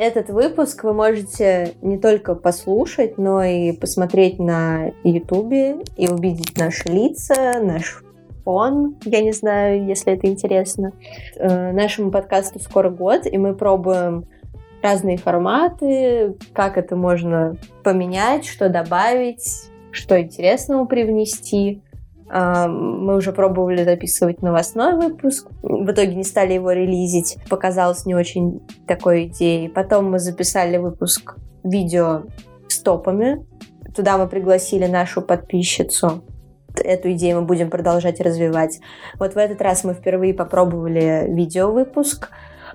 Этот выпуск вы можете не только послушать, но и посмотреть на Ютубе и увидеть наши лица, наш фон, я не знаю, если это интересно. Э, нашему подкасту скоро год, и мы пробуем разные форматы, как это можно поменять, что добавить, что интересного привнести. А, мы уже пробовали записывать новостной выпуск. В итоге не стали его релизить. Показалось не очень такой идеей. Потом мы записали выпуск видео с топами. Туда мы пригласили нашу подписчицу. Эту идею мы будем продолжать развивать. Вот в этот раз мы впервые попробовали видео-выпуск.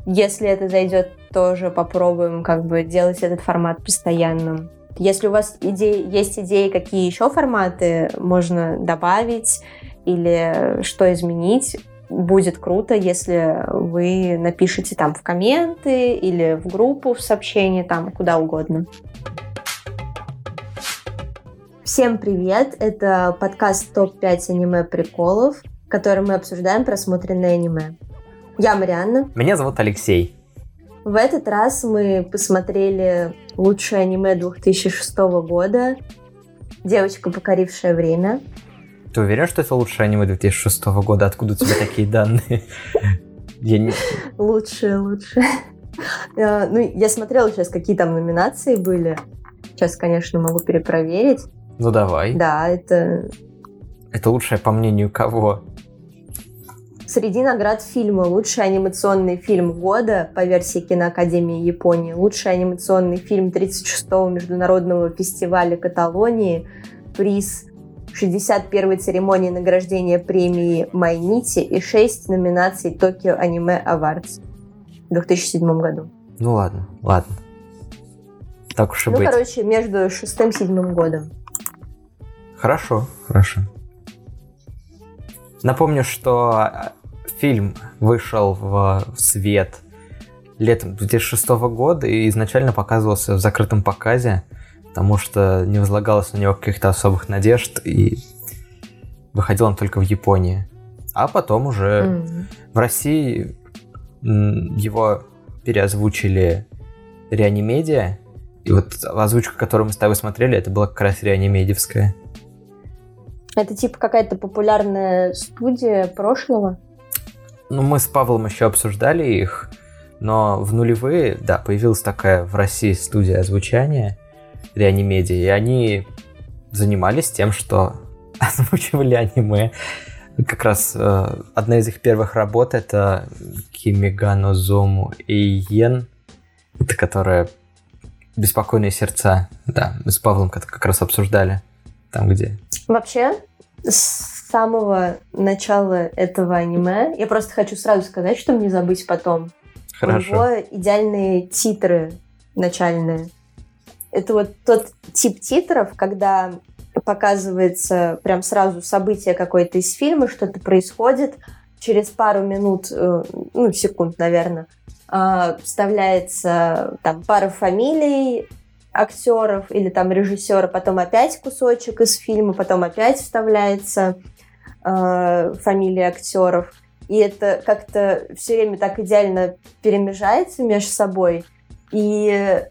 Если это зайдет, тоже попробуем как бы делать этот формат постоянным. Если у вас идеи, есть идеи, какие еще форматы можно добавить или что изменить, будет круто, если вы напишите там в комменты или в группу, в сообщение, там куда угодно. Всем привет! Это подкаст ТОП-5 аниме-приколов, в котором мы обсуждаем просмотренные аниме. Я Марианна. Меня зовут Алексей. В этот раз мы посмотрели лучшее аниме 2006 года «Девочка, покорившая время». Ты уверен, что это лучшее аниме 2006 года? Откуда у тебя такие данные? Я не... Лучшее, лучшее. А, ну, я смотрела сейчас, какие там номинации были. Сейчас, конечно, могу перепроверить. Ну, давай. Да, это... Это лучшее по мнению кого? Среди наград фильма лучший анимационный фильм года по версии Киноакадемии Японии, лучший анимационный фильм 36-го международного фестиваля Каталонии, приз 61-й церемонии награждения премии Майнити и 6 номинаций Токио Аниме Awards в 2007 году. Ну ладно, ладно. Так уж и ну, быть. Ну, короче, между шестым и седьмым годом. Хорошо, хорошо. Напомню, что фильм вышел в свет летом 2006 года и изначально показывался в закрытом показе, потому что не возлагалось на него каких-то особых надежд, и выходил он только в Японии. А потом уже mm-hmm. в России его переозвучили Реанимедиа, и вот озвучка, которую мы с тобой смотрели, это была как раз Реанимедиевская. Это типа какая-то популярная студия прошлого? Ну, мы с Павлом еще обсуждали их, но в нулевые, да, появилась такая в России студия озвучания Реанимедиа, и они занимались тем, что озвучивали аниме. Как раз э, одна из их первых работ это Кимигано Зому Эйен, это которая «Беспокойные сердца». Да, мы с Павлом как раз обсуждали там, где. Вообще, с самого начала этого аниме, я просто хочу сразу сказать, чтобы не забыть потом. Хорошо. У него идеальные титры начальные. Это вот тот тип титров, когда показывается прям сразу событие какое-то из фильма, что-то происходит, через пару минут, э, ну, секунд, наверное, а, вставляется там пара фамилий, актеров или там режиссера, потом опять кусочек из фильма, потом опять вставляется э, фамилия актеров. И это как-то все время так идеально перемежается между собой. И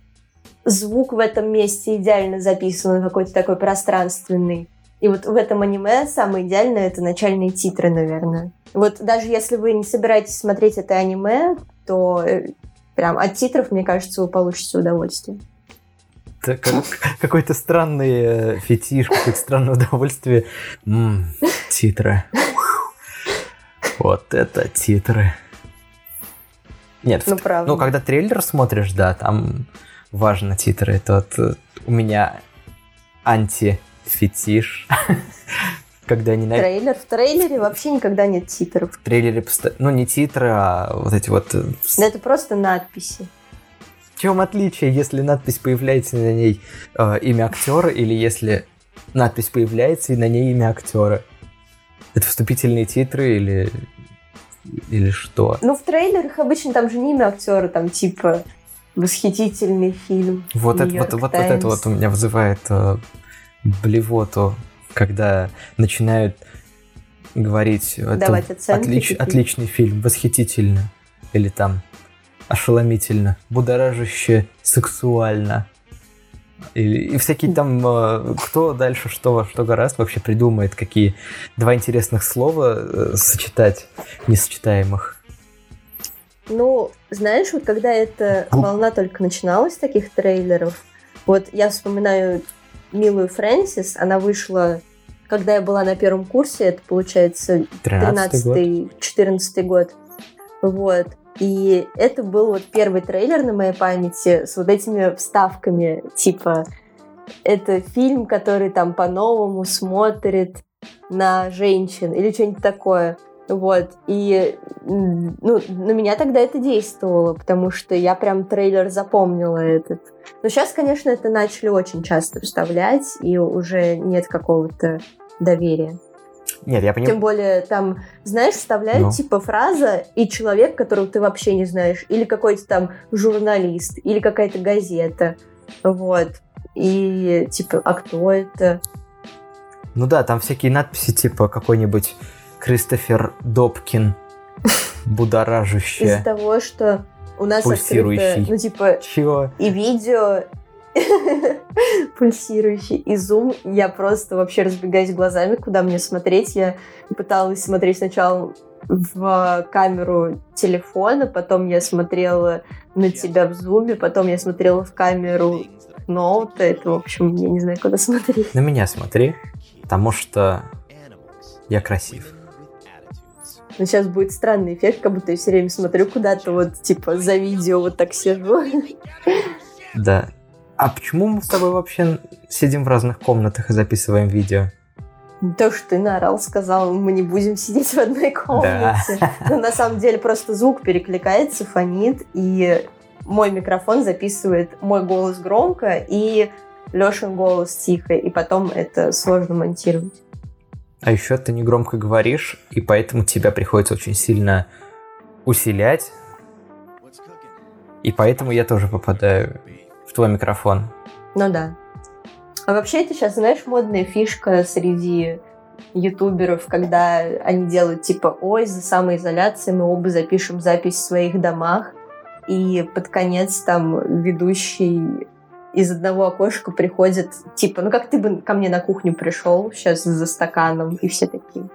звук в этом месте идеально записан, какой-то такой пространственный. И вот в этом аниме самое идеальное это начальные титры, наверное. Вот даже если вы не собираетесь смотреть это аниме, то э, прям от титров, мне кажется, вы получите удовольствие какой-то странный э, фетиш, какое-то странное удовольствие. Ммм, титры. Вот это титры. Нет, ну, правда. ну когда трейлер смотришь, да, там важно титры. Это вот э, у меня анти-фетиш. когда не... Трейлер? В трейлере вообще никогда нет титров. В трейлере, ну не титры, а вот эти вот... Э, да это просто надписи чем отличие, если надпись появляется на ней э, имя актера или если надпись появляется и на ней имя актера? Это вступительные титры или или что? Ну, в трейлерах обычно там же не имя актера, там типа восхитительный фильм. Вот это вот, вот, вот это вот у меня вызывает э, блевоту, когда начинают говорить Давать оценки отлич, отличный фильм, восхитительно. Или там ошеломительно, будоражище сексуально. И, и всякие там, э, кто дальше что во что гораздо вообще придумает, какие два интересных слова э, сочетать, несочетаемых. Ну, знаешь, вот когда эта волна только начиналась, таких трейлеров, вот я вспоминаю милую Фрэнсис, она вышла, когда я была на первом курсе, это получается 13-14 год. Вот. И это был вот первый трейлер на моей памяти с вот этими вставками, типа это фильм, который там по-новому смотрит на женщин или что-нибудь такое. Вот. И ну, на меня тогда это действовало, потому что я прям трейлер запомнила этот. Но сейчас, конечно, это начали очень часто вставлять, и уже нет какого-то доверия. Нет, я понимаю. Тем более там, знаешь, вставляют ну. типа фраза и человек, которого ты вообще не знаешь, или какой-то там журналист, или какая-то газета, вот. И типа, а кто это? Ну да, там всякие надписи типа какой-нибудь Кристофер Добкин, будоражащее. Из-за того, что у нас открыто, ну типа, Чего? и видео, пульсирующий. И зум, я просто вообще разбегаюсь глазами, куда мне смотреть. Я пыталась смотреть сначала в камеру телефона, потом я смотрела на тебя в зуме, потом я смотрела в камеру ноута. Это, в общем, я не знаю, куда смотреть. На меня смотри, потому что я красив. Но сейчас будет странный эффект, как будто я все время смотрю куда-то, вот, типа, за видео вот так сижу. Да, а почему мы с тобой вообще сидим в разных комнатах и записываем видео? То, что ты наорал, сказал, мы не будем сидеть в одной комнате. Да. Но на самом деле просто звук перекликается, фонит, и мой микрофон записывает мой голос громко и Лешин голос тихо, и потом это сложно монтировать. А еще ты не громко говоришь, и поэтому тебя приходится очень сильно усилять. И поэтому я тоже попадаю твой микрофон. Ну да. А вообще это сейчас, знаешь, модная фишка среди ютуберов, когда они делают типа, ой, за самоизоляцией мы оба запишем запись в своих домах, и под конец там ведущий из одного окошка приходит, типа, ну как ты бы ко мне на кухню пришел сейчас за стаканом, и все такие.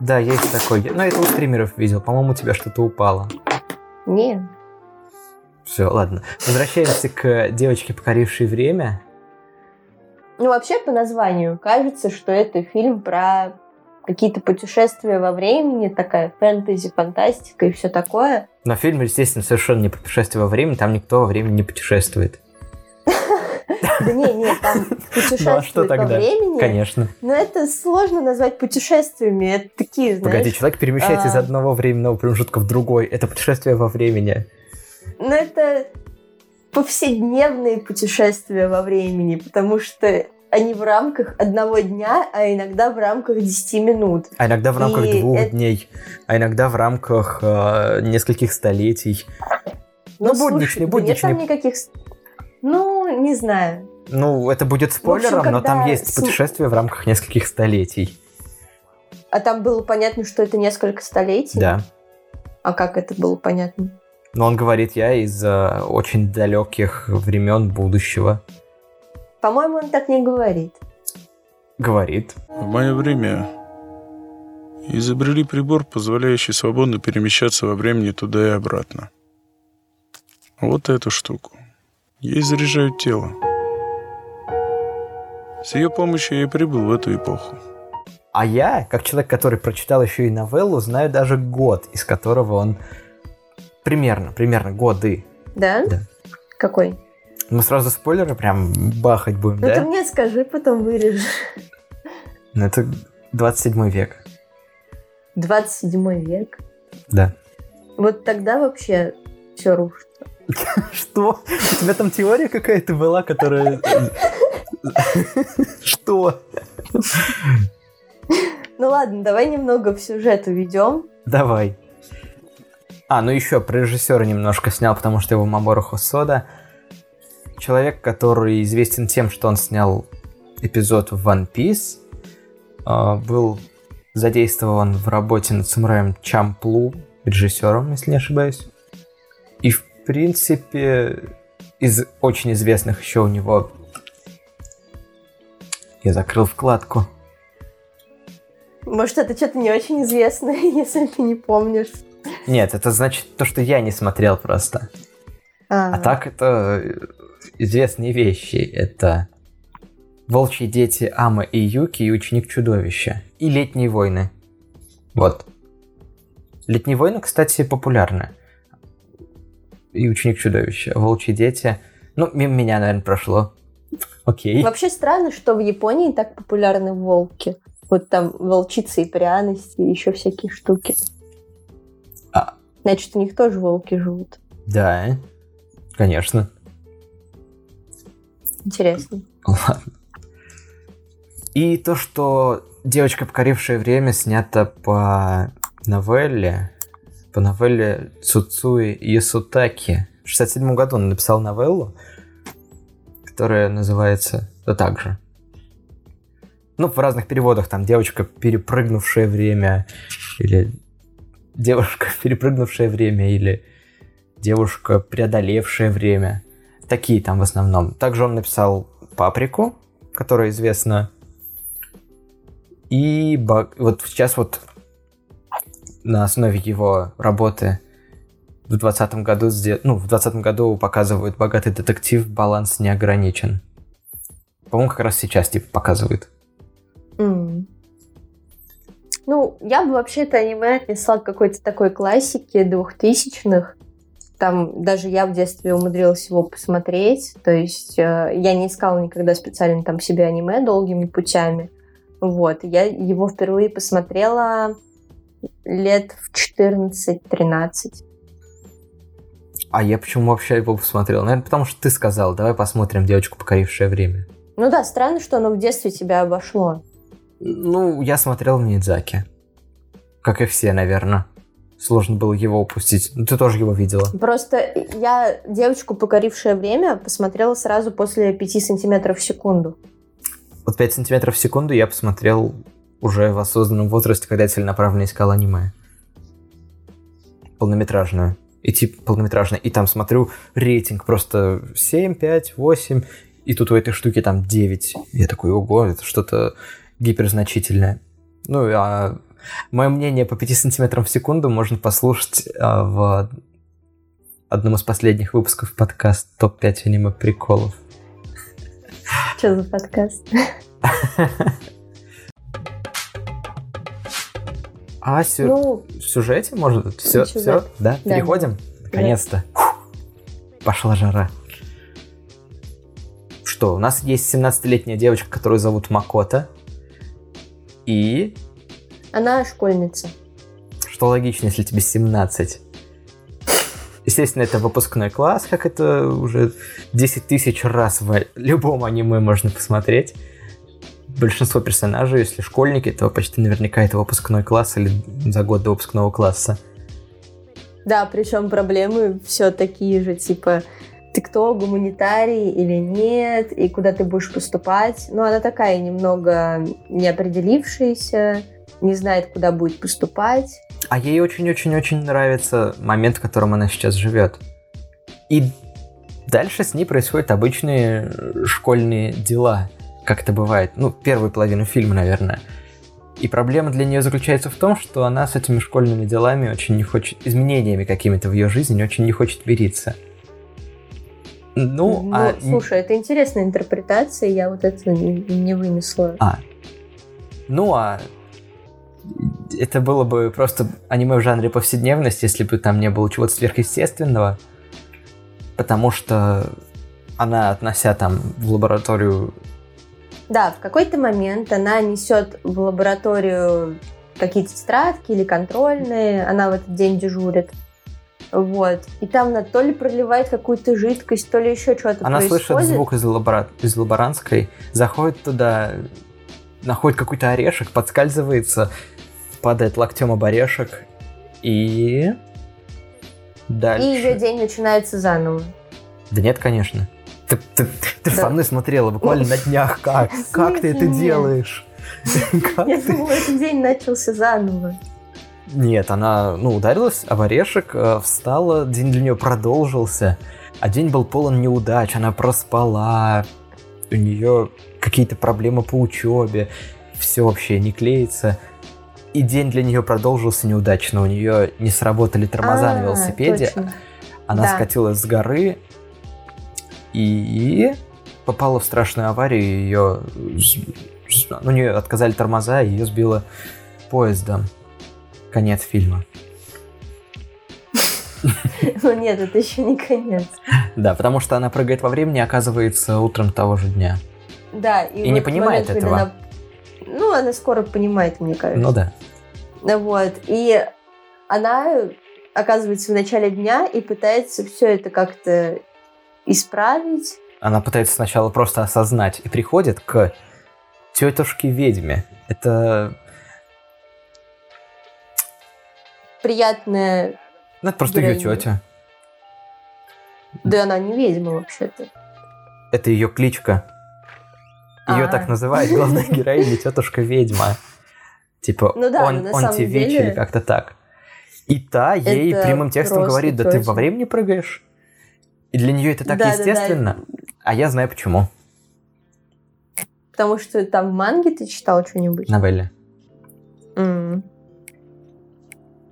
Да, есть такой. Ну, это у стримеров видел. По-моему, у тебя что-то упало. Не, все, ладно. Возвращаемся к девочке, покорившей время. Ну, вообще, по названию кажется, что это фильм про какие-то путешествия во времени, такая фэнтези, фантастика и все такое. Но фильм, естественно, совершенно не путешествие во времени, там никто во времени не путешествует. Да не, не, там путешествует ну, а во времени. Конечно. Но это сложно назвать путешествиями. Это такие, знаешь... Погоди, человек перемещается из а. одного временного промежутка в другой. Это путешествие во времени. Но ну, это повседневные путешествия во времени, потому что они в рамках одного дня, а иногда в рамках 10 минут. А иногда в рамках И двух это... дней, а иногда в рамках э, нескольких столетий. Ну, ну будничный, будничный. Нет там никаких... Ну, не знаю. Ну, это будет спойлером, общем, но там есть путешествие в рамках нескольких столетий. А там было понятно, что это несколько столетий? Да. А как это было понятно? Но он говорит, я из э, очень далеких времен будущего. По-моему, он так не говорит. Говорит. В мое время изобрели прибор, позволяющий свободно перемещаться во времени туда и обратно. Вот эту штуку. Ей заряжают тело. С ее помощью я и прибыл в эту эпоху. А я, как человек, который прочитал еще и новеллу, знаю даже год, из которого он Примерно, примерно годы. Да? Да. Какой? Мы сразу спойлеры прям бахать будем, ну, да? ты мне скажи, потом вырежешь. Ну, это 27 век. 27 век? Да. Вот тогда вообще все рушится. Что? У тебя там теория какая-то была, которая... Что? Ну ладно, давай немного в сюжет уведем. Давай. А, ну еще про режиссера немножко снял, потому что его Мамору Хосода. Человек, который известен тем, что он снял эпизод в One Piece, а, был задействован в работе над самураем Чамплу, режиссером, если не ошибаюсь. И, в в принципе, из очень известных еще у него... Я закрыл вкладку. Может, это что-то не очень известное, если ты не помнишь. Нет, это значит то, что я не смотрел просто. А, а так это известные вещи. Это Волчьи дети Ама и Юки и Ученик чудовища. И Летние войны. Вот. Летние войны, кстати, популярны. И Ученик чудовища. Волчьи дети. Ну, мимо меня, наверное, прошло. Окей. Вообще странно, что в Японии так популярны волки. Вот там волчицы и пряности, и еще всякие штуки. Значит, у них тоже волки живут. Да, конечно. Интересно. Ладно. И то, что «Девочка, покорившая время» снята по новелле, по новелле Цуцуи Ясутаки. В 67 году он написал новеллу, которая называется да так же. Ну, в разных переводах там «Девочка, перепрыгнувшая время» или «Девушка, перепрыгнувшая время» или «Девушка, преодолевшая время». Такие там в основном. Также он написал «Паприку», которая известна и вот сейчас вот на основе его работы в 2020 году, ну, в 2020 году показывают «Богатый детектив. Баланс не ограничен». По-моему, как раз сейчас типа показывают. Mm. Ну, я бы вообще это аниме отнесла к какой-то такой классике двухтысячных. Там даже я в детстве умудрилась его посмотреть. То есть э, я не искала никогда специально там себе аниме долгими путями. Вот, я его впервые посмотрела лет в 14-13. А я почему вообще его посмотрел? Наверное, потому что ты сказал, давай посмотрим «Девочку, покорившее время». Ну да, странно, что оно в детстве тебя обошло. Ну, я смотрел Мидзаки. Как и все, наверное. Сложно было его упустить. Ну, ты тоже его видела. Просто я «Девочку, покорившее время» посмотрела сразу после 5 сантиметров в секунду вот 5 сантиметров в секунду я посмотрел уже в осознанном возрасте, когда я целенаправленно искал аниме. Полнометражную. И тип полнометражное. И там смотрю рейтинг просто 7, 5, 8. И тут у этой штуки там 9. Я такой, ого, это что-то гиперзначительное. Ну, а мое мнение по 5 сантиметрам в секунду можно послушать а, в одном из последних выпусков подкаст «Топ-5 аниме приколов». Что за подкаст? А сю... ну, в сюжете, может? Все, сюжет. все? Да? да Переходим? Наконец-то. Да. Пошла жара. Что, у нас есть 17-летняя девочка, которую зовут Макота. И... Она школьница. Что логично, если тебе 17. Естественно, это выпускной класс, как это уже 10 тысяч раз в любом аниме можно посмотреть. Большинство персонажей, если школьники, то почти наверняка это выпускной класс или за год до выпускного класса. Да, причем проблемы все такие же, типа, ты кто, гуманитарий или нет, и куда ты будешь поступать. Ну, она такая немного неопределившаяся, не знает, куда будет поступать. А ей очень-очень-очень нравится момент, в котором она сейчас живет. И дальше с ней происходят обычные школьные дела, как это бывает. Ну, первую половину фильма, наверное. И проблема для нее заключается в том, что она с этими школьными делами очень не хочет, изменениями какими-то в ее жизни очень не хочет мириться. Ну, ну а... слушай, это интересная интерпретация, я вот это не, не вынесла. А. Ну, а это было бы просто аниме в жанре повседневность, если бы там не было чего-то сверхъестественного. Потому что она, относя там в лабораторию... Да, в какой-то момент она несет в лабораторию какие-то тетрадки или контрольные, она в этот день дежурит. Вот. И там она то ли проливает какую-то жидкость, то ли еще что-то Она происходит. слышит звук из, лабора... из лаборантской, заходит туда, находит какой-то орешек, подскальзывается, падает локтем об орешек и... Дальше. И ее день начинается заново. Да нет, конечно. Ты, ты, ты да. со мной смотрела буквально на днях. Как? Как ты это делаешь? Я думала, этот день начался заново. Нет, она, ну, ударилась об орешек, э, встала, день для нее продолжился, а день был полон неудач, она проспала, у нее какие-то проблемы по учебе, все вообще не клеится. И день для нее продолжился неудачно. У нее не сработали тормоза на А, велосипеде. точно. Она Да. скатилась с горы и попала в страшную аварию. Ее, у нее отказали тормоза, и ее сбило поездом. Конец фильма. Ну нет, это еще не конец. Да, потому что она прыгает во времени, оказывается, утром того же дня. Да, и, И не вот понимает момент, этого. она- Ну, она скоро понимает, мне кажется. Ну да. Вот. И она оказывается в начале дня и пытается все это как-то исправить. Она пытается сначала просто осознать и приходит к тетушке ведьме. Это, Приятная... ну, это просто ее тетя. Да она не ведьма вообще-то. Это ее кличка. Ее А. так называют главная героиня тетушка ведьма. Типа Ну да, он, он тебе деле- или как-то так. И та ей Это прямым текстом говорит, да ты тётя. во времени прыгаешь. И для нее это так Да-да-да. естественно. А я знаю почему. Потому что там в манге ты читал что-нибудь? Новелле. М.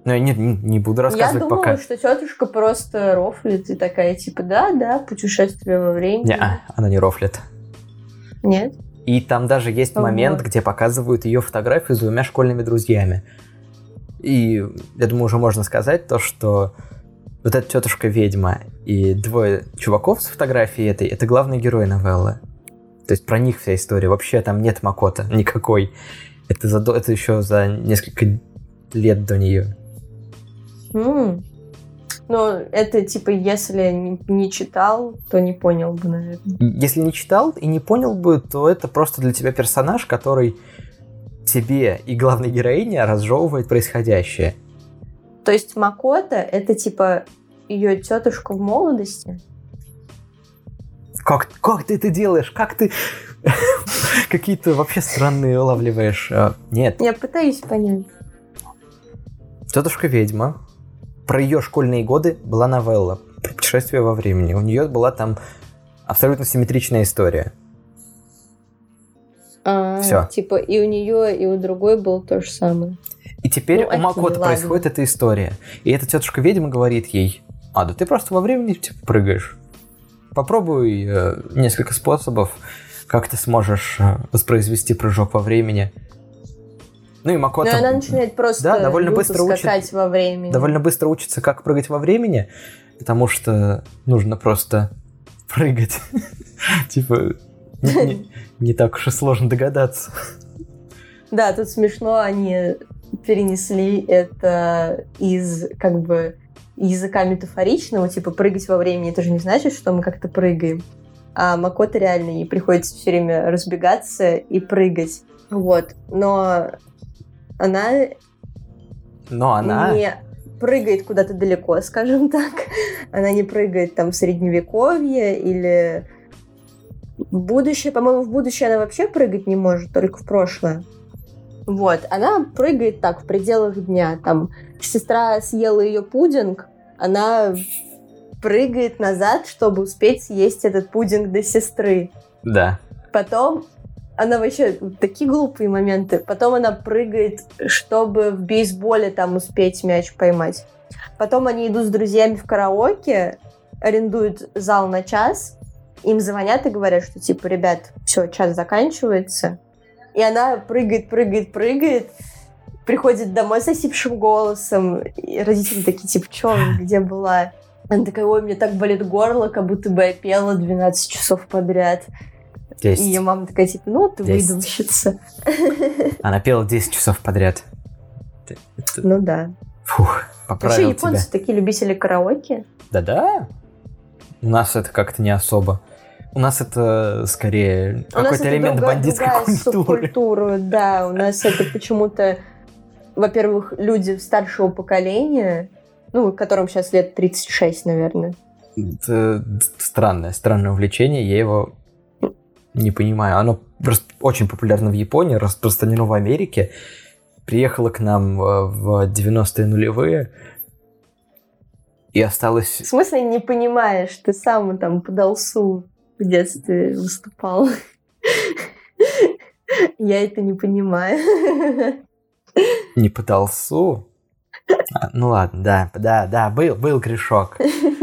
Но я не, не, буду Я рассказывать думала, пока. что тетушка просто рофлит и такая, типа, да, да, путешествие во времени. Не, она не рофлит. Нет? И там даже есть Вот. момент, где показывают ее фотографию с двумя школьными друзьями. И я думаю, уже можно сказать то, что вот эта тетушка ведьма и двое чуваков с фотографией этой, это главные герои новеллы. То есть про них вся история. Вообще там нет Макота никакой. Это, за, это еще за несколько лет до нее. М. Ну, это типа, если не, не читал, то не понял бы, наверное. Если не читал и не понял бы, то это просто для тебя персонаж, который тебе и главной героине разжевывает происходящее. То есть Макота это типа ее тетушка в молодости. Как, как ты это делаешь? Как ты какие-то вообще странные улавливаешь? А, Нет, Я пытаюсь понять. тетушка ведьма. Про ее школьные годы была новелла про путешествие во времени. У нее была там абсолютно симметричная история. А, Всё. Типа и у нее, и у другой был то же самое. И теперь Ну, у Макота происходит эта история. И эта тетушка ведьма говорит ей, а, да ты просто во времени типа, прыгаешь. Попробуй э, несколько способов, как ты сможешь э, воспроизвести прыжок во времени. Ну и Макота... Но она начинает просто Да, довольно быстро учит- скакать во времени. довольно быстро учится, как прыгать во времени, потому что нужно просто прыгать. Типа, не- не- не так уж и сложно догадаться. Да, тут смешно, они перенесли это из как бы языка метафоричного, типа прыгать во времени, это же не значит, что мы как-то прыгаем. А Макота реально ей приходится все время разбегаться и прыгать. Вот. Но она Но она... не прыгает куда-то далеко, скажем так. Она не прыгает там в средневековье или в будущее. По-моему, в будущее она вообще прыгать не может, только в прошлое. Вот, она прыгает так, в пределах дня. Там сестра съела ее пудинг, она прыгает назад, чтобы успеть съесть этот пудинг до сестры. Да. Потом она вообще такие глупые моменты. Потом она прыгает, чтобы в бейсболе там успеть мяч поймать. Потом они идут с друзьями в караоке, арендуют зал на час, им звонят и говорят, что типа, ребят, все, час заканчивается. И она прыгает, прыгает, прыгает, приходит домой с осипшим голосом. И родители такие, типа, что, где была? Она такая, ой, мне так болит горло, как будто бы я пела 12 часов подряд. И Десять. ее мама такая, типа, ну, ты Десять. выдумщица. Она пела 10 часов подряд. Это- Ну да. Фух, Вообще, поправил японцы тебя. такие любители караоке. Да-да. У нас это как-то не особо. У нас это скорее У какой-то элемент другая- бандитской другая культуры. субкультура, да. У нас это почему-то, во-первых, люди старшего поколения, ну, которым сейчас лет 36, наверное. Это странное, странное увлечение, я его не понимаю. Оно очень популярно в Японии, распространено в Америке. приехала к нам э, в 90-е нулевые и осталась... В смысле не понимаешь? Ты сам там по Далсу в детстве выступал. Я это не понимаю. Не по Далсу? А, ну ладно, да, да, да, был, был грешок.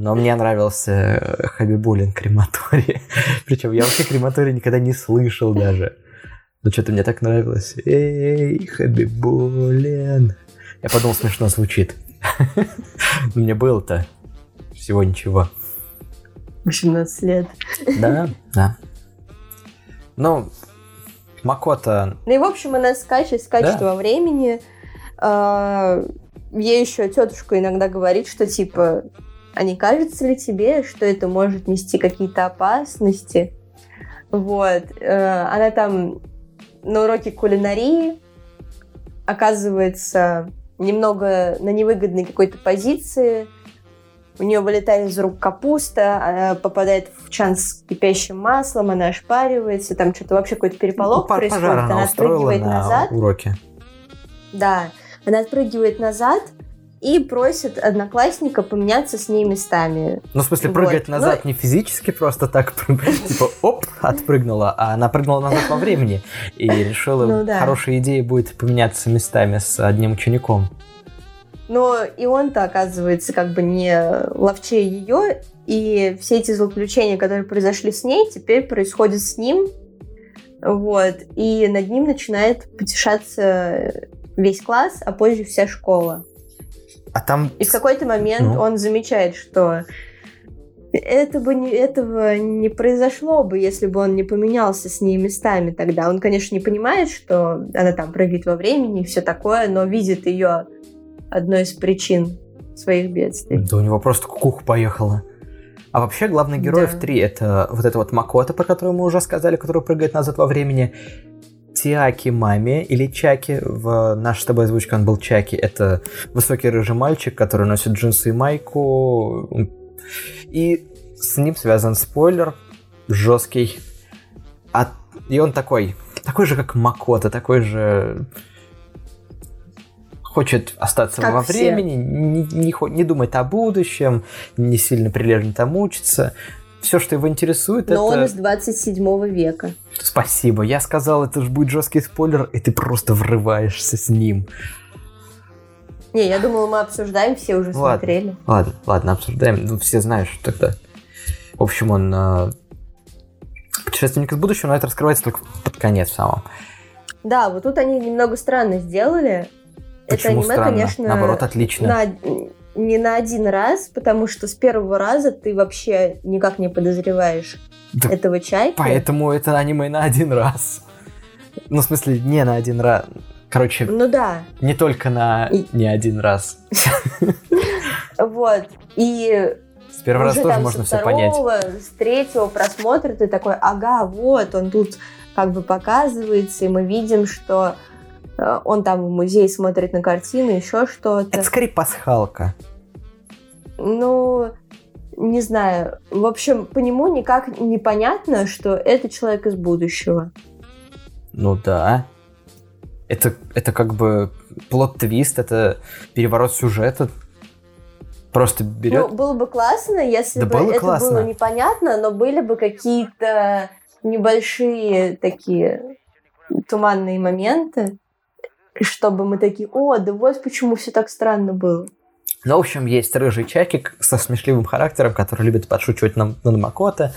Но мне нравился э, Хабибулин крематорий. Причем я вообще крематорий никогда не слышал даже. Но что-то мне так нравилось. Эй, Хабибулин. Я подумал, смешно звучит. Мне было-то всего ничего. 18 лет. Да, да. Ну, Макота... Ну и, в общем, она скачет, скачет да. во времени. А, ей еще тетушка иногда говорит, что типа, а не кажется ли тебе, что это может нести какие-то опасности? Вот. Э, она там на уроке кулинарии оказывается немного на невыгодной какой-то позиции. У нее вылетает из рук капуста, она попадает в чан с кипящим маслом, она ошпаривается, там что-то вообще какой-то переполох ну, происходит. она, она отпрыгивает на назад. Уроке. Да, она отпрыгивает назад, и просит одноклассника поменяться с ней местами. Ну, в смысле, вот. прыгает назад ну... не физически просто так, типа, оп, отпрыгнула, а она прыгнула назад во времени и решила, ну, да. хорошая идея будет поменяться местами с одним учеником. Но и он-то оказывается как бы не ловчее ее, и все эти злоключения, которые произошли с ней, теперь происходят с ним, вот, и над ним начинает потешаться весь класс, а позже вся школа. А там... И в какой-то момент ну. он замечает, что это бы не, этого не произошло бы, если бы он не поменялся с ней местами тогда. Он, конечно, не понимает, что она там прыгает во времени и все такое, но видит ее одной из причин своих бедствий. Да у него просто кукуха поехала. А вообще главный герой да. в три это вот это вот Макота, про которую мы уже сказали, который прыгает назад во времени. Тиаки Мами или Чаки, в нашей с тобой озвучке он был Чаки, это высокий рыжий мальчик, который носит джинсы и майку, и с ним связан спойлер жесткий, а, и он такой, такой же, как Макота, такой же хочет остаться как во все. времени, не, не, не думает о будущем, не сильно прилежно там учится, все, что его интересует, Но это... он из 27 века. Спасибо. Я сказал, это же будет жесткий спойлер, и ты просто врываешься с ним. Не, я думала, мы обсуждаем, все уже ладно, смотрели. Ладно, ладно, обсуждаем. Ну, все знают, что тогда. В общем, он э, путешественник из будущего, но это раскрывается только под конец самого. Да, вот тут они немного странно сделали. Почему это аниме, странно? конечно, наоборот, отлично. На не на один раз, потому что с первого раза ты вообще никак не подозреваешь да этого чайки. Поэтому это аниме на один раз. Ну, в смысле, не на один раз. Короче, ну да. Не только на и... не один раз. Вот. И с первого раза тоже можно все понять. С третьего просмотра ты такой, ага, вот, он тут как бы показывается, и мы видим, что он там в музее смотрит на картины, еще что-то. Это скорее пасхалка. Ну, не знаю. В общем, по нему никак непонятно, что это человек из будущего. Ну да. Это, это как бы плод-твист, это переворот сюжета. Просто берет... Ну, было бы классно, если да бы было это классно. было непонятно, но были бы какие-то небольшие такие туманные моменты чтобы мы такие, о, да вот почему все так странно было. Ну, в общем, есть рыжий чакик со смешливым характером, который любит подшучивать на, на Макота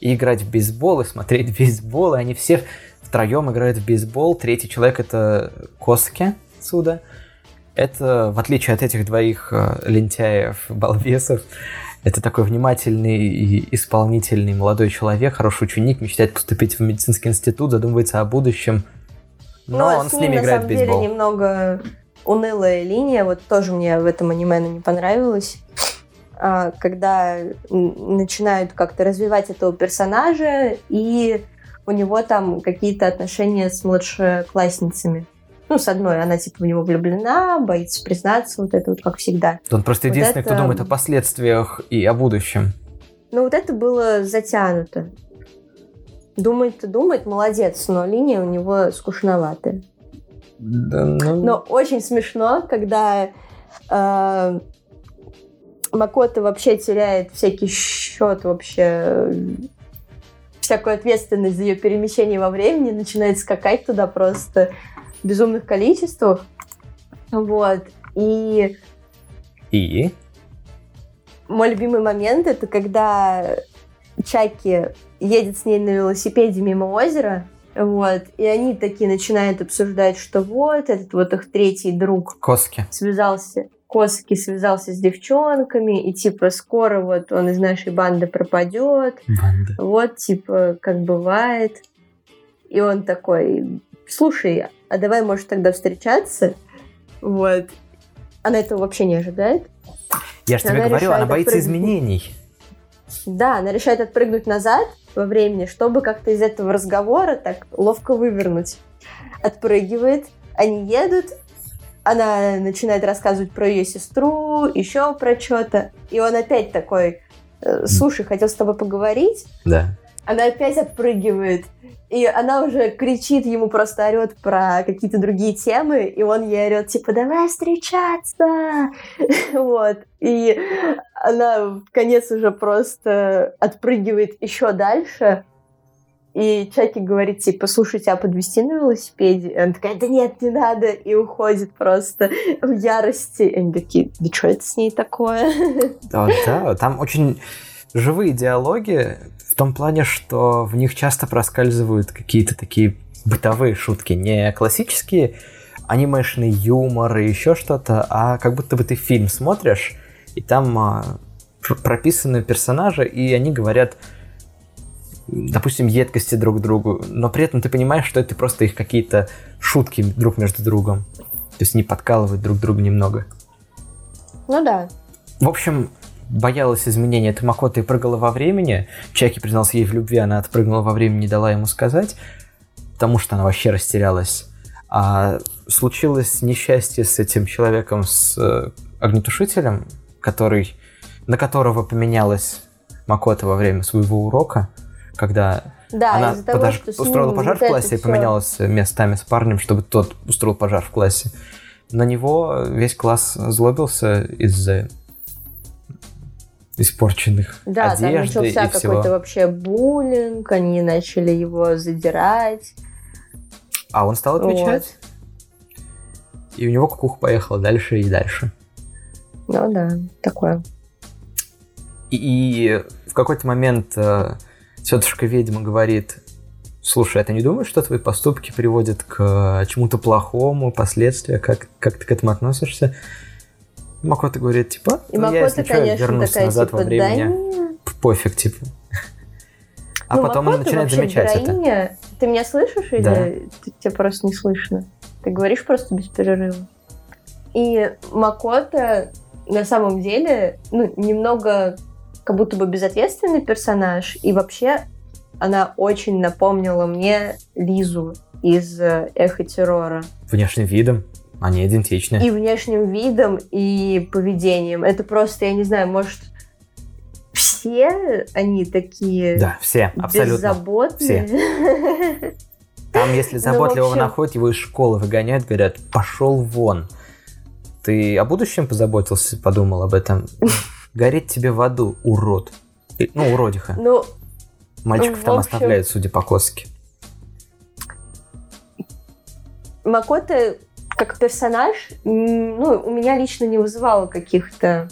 и играть в бейсбол, и смотреть бейсбол, и они все втроем играют в бейсбол. Третий человек — это Коски Суда. Это, в отличие от этих двоих э, лентяев, балбесов, это такой внимательный и исполнительный молодой человек, хороший ученик, мечтает поступить в медицинский институт, задумывается о будущем — но, Но он с, ним, играет в бейсбол. деле, немного унылая линия. Вот тоже мне в этом аниме не понравилось. А, когда начинают как-то развивать этого персонажа, и у него там какие-то отношения с младшеклассницами. Ну, с одной, она типа в него влюблена, боится признаться, вот это вот как всегда. Он просто единственный, вот это... кто думает о последствиях и о будущем. Ну, вот это было затянуто. Думает, думает, молодец, но линия у него скучноватая. Да, ну... Но очень смешно, когда э, Макото вообще теряет всякий счет вообще всякую ответственность за ее перемещение во времени, начинает скакать туда просто в безумных количествах. Вот. И И? мой любимый момент это когда Чаки едет с ней на велосипеде мимо озера, вот, и они такие начинают обсуждать, что вот этот вот их третий друг Коски. связался, Коски связался с девчонками, и типа скоро вот он из нашей банды пропадет, Банда. вот типа как бывает. И он такой, слушай, а давай, может, тогда встречаться? Вот. Она этого вообще не ожидает. Я же тебе говорю, она боится отпрыгнуть. изменений. Да, она решает отпрыгнуть назад во времени, чтобы как-то из этого разговора так ловко вывернуть. Отпрыгивает, они едут, она начинает рассказывать про ее сестру, еще про что-то, и он опять такой, «Э, слушай, хотел с тобой поговорить, Да. Она опять отпрыгивает. И она уже кричит ему, просто орет про какие-то другие темы, и он ей орет, типа, давай встречаться! Вот. И она в конец уже просто отпрыгивает еще дальше. И Чаки говорит, типа, слушай, тебя подвести на велосипеде? И она такая, да нет, не надо, и уходит просто в ярости. И они такие, да что это с ней такое? Да, да, там очень живые диалоги том плане, что в них часто проскальзывают какие-то такие бытовые шутки, не классические анимешный юмор и еще что-то, а как будто бы ты фильм смотришь, и там а, пр- прописаны персонажи, и они говорят, допустим, едкости друг другу, но при этом ты понимаешь, что это просто их какие-то шутки друг между другом. То есть не подкалывают друг друга немного. Ну да. В общем, боялась изменения этой Макоты и прыгала во времени. Чаки признался ей в любви, она отпрыгнула во времени, не дала ему сказать, потому что она вообще растерялась. А случилось несчастье с этим человеком, с э, огнетушителем, который, на которого поменялась Макота во время своего урока, когда Да, она того, подож- что устроила пожар вот в классе и поменялась местами с парнем, чтобы тот устроил пожар в классе. На него весь класс злобился из-за испорченных Да, там начался и всего. какой-то вообще буллинг, они начали его задирать. А он стал отвечать, и у него кукуха поехала дальше и дальше. Ну да, такое. И, и в какой-то момент э, тетушка ведьма говорит, слушай, а ты не думаешь, что твои поступки приводят к э, чему-то плохому, последствия, как, как ты к этому относишься? Макота говорит, типа, И ну, я, Макота, если чё, конечно, вернусь такая, назад типа, во времени, да пофиг, типа. А Ну, потом она Макото начинает замечать это. героиня. Ты меня слышишь или ты- тебя просто не слышно? Ты говоришь просто без перерыва. И Макота на самом деле ну, немного как будто бы безответственный персонаж. И вообще она очень напомнила мне Лизу из э, «Эхо террора». Внешним видом они идентичны. И внешним видом, и поведением. Это просто, я не знаю, может, все они такие Да, все, абсолютно. беззаботные. Там, если Ну, заботливого в общем- находят, его из школы выгоняют, говорят, пошел вон. Ты о будущем позаботился, подумал об этом? Гореть тебе в аду, урод. И- Ну, уродиха. Ну, Мальчиков там общем- оставляют, судя по коске. Макота как персонаж, ну, у меня лично не вызывало каких-то...